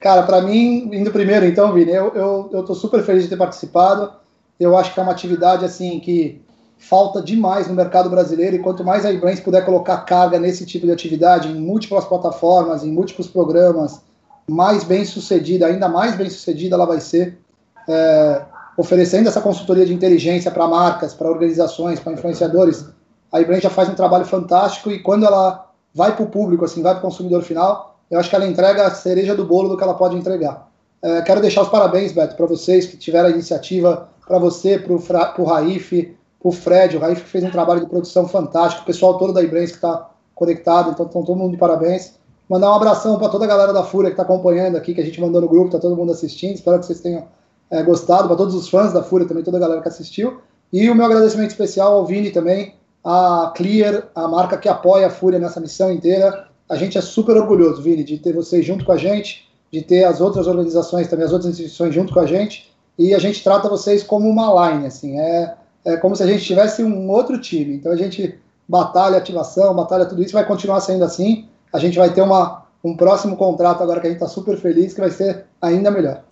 Cara, para mim, indo primeiro então, Vini, eu, eu, eu tô super feliz de ter participado, eu acho que é uma atividade assim que falta demais no mercado brasileiro e quanto mais a eBrains puder colocar carga nesse tipo de atividade em múltiplas plataformas, em múltiplos programas, mais bem sucedida, ainda mais bem sucedida ela vai ser, é, oferecendo essa consultoria de inteligência para marcas, para organizações, para influenciadores. A eBrains já faz um trabalho fantástico e quando ela vai para o público, assim, vai para o consumidor final, eu acho que ela entrega a cereja do bolo do que ela pode entregar. É, quero deixar os parabéns, Beto, para vocês que tiveram a iniciativa, para você, para o Raif, o Fred, o Raif que fez um trabalho de produção fantástico, o pessoal todo da Ibrens que está conectado, então estão todo mundo de parabéns. Mandar um abração para toda a galera da Fúria que está acompanhando aqui, que a gente mandou no grupo, está todo mundo assistindo, espero que vocês tenham é, gostado, para todos os fãs da Fúria também, toda a galera que assistiu. E o meu agradecimento especial ao Vini também, a Clear, a marca que apoia a Fúria nessa missão inteira. A gente é super orgulhoso, Vini, de ter vocês junto com a gente, de ter as outras organizações também, as outras instituições junto com a gente. E a gente trata vocês como uma line, assim, é é como se a gente tivesse um outro time. Então a gente batalha ativação, batalha tudo isso, vai continuar sendo assim. A gente vai ter uma, um próximo contrato agora que a gente está super feliz, que vai ser ainda melhor.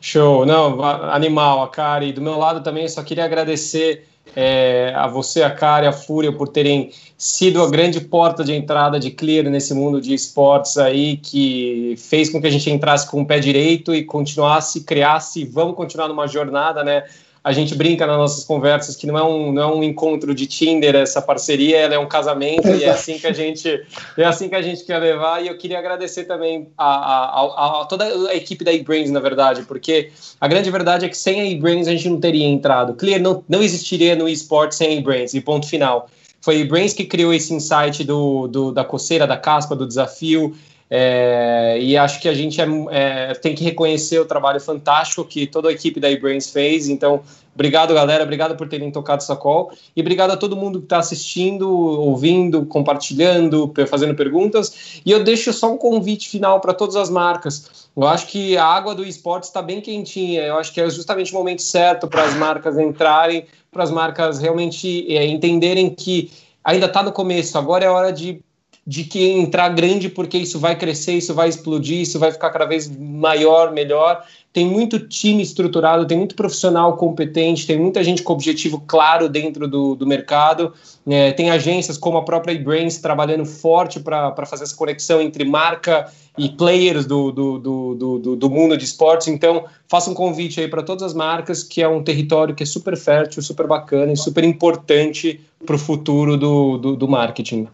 Show, não, animal, a Kari. Do meu lado também, só queria agradecer é, a você, a Kari, a Fúria, por terem sido a grande porta de entrada de Clear nesse mundo de esportes aí, que fez com que a gente entrasse com o pé direito e continuasse, criasse, vamos continuar numa jornada, né? A gente brinca nas nossas conversas que não é um, não é um encontro de Tinder essa parceria, ela é um casamento e é assim que a gente é assim que a gente quer levar e eu queria agradecer também a, a, a, a toda a equipe da eBrains na verdade, porque a grande verdade é que sem a eBrains a gente não teria entrado. Clear não, não existiria no esporte sem a eBrains e ponto final. Foi a eBrains que criou esse insight do, do, da coceira, da caspa, do desafio. É, e acho que a gente é, é, tem que reconhecer o trabalho fantástico que toda a equipe da eBrains fez. Então, obrigado, galera. Obrigado por terem tocado essa call. E obrigado a todo mundo que está assistindo, ouvindo, compartilhando, fazendo perguntas. E eu deixo só um convite final para todas as marcas. Eu acho que a água do esporte está bem quentinha. Eu acho que é justamente o momento certo para as marcas entrarem, para as marcas realmente é, entenderem que ainda está no começo. Agora é hora de de que entrar grande porque isso vai crescer, isso vai explodir, isso vai ficar cada vez maior, melhor. Tem muito time estruturado, tem muito profissional competente, tem muita gente com objetivo claro dentro do, do mercado. É, tem agências como a própria eBrains trabalhando forte para fazer essa conexão entre marca e players do, do, do, do, do mundo de esportes. Então, faça um convite aí para todas as marcas, que é um território que é super fértil, super bacana e super importante para o futuro do, do, do marketing.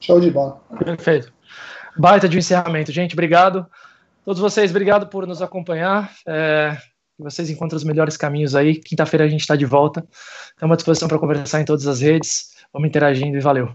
Show de bola. Perfeito. Baita de encerramento, gente. Obrigado. Todos vocês, obrigado por nos acompanhar. É, vocês encontram os melhores caminhos aí. Quinta-feira a gente está de volta. Estamos à disposição para conversar em todas as redes. Vamos interagindo e valeu.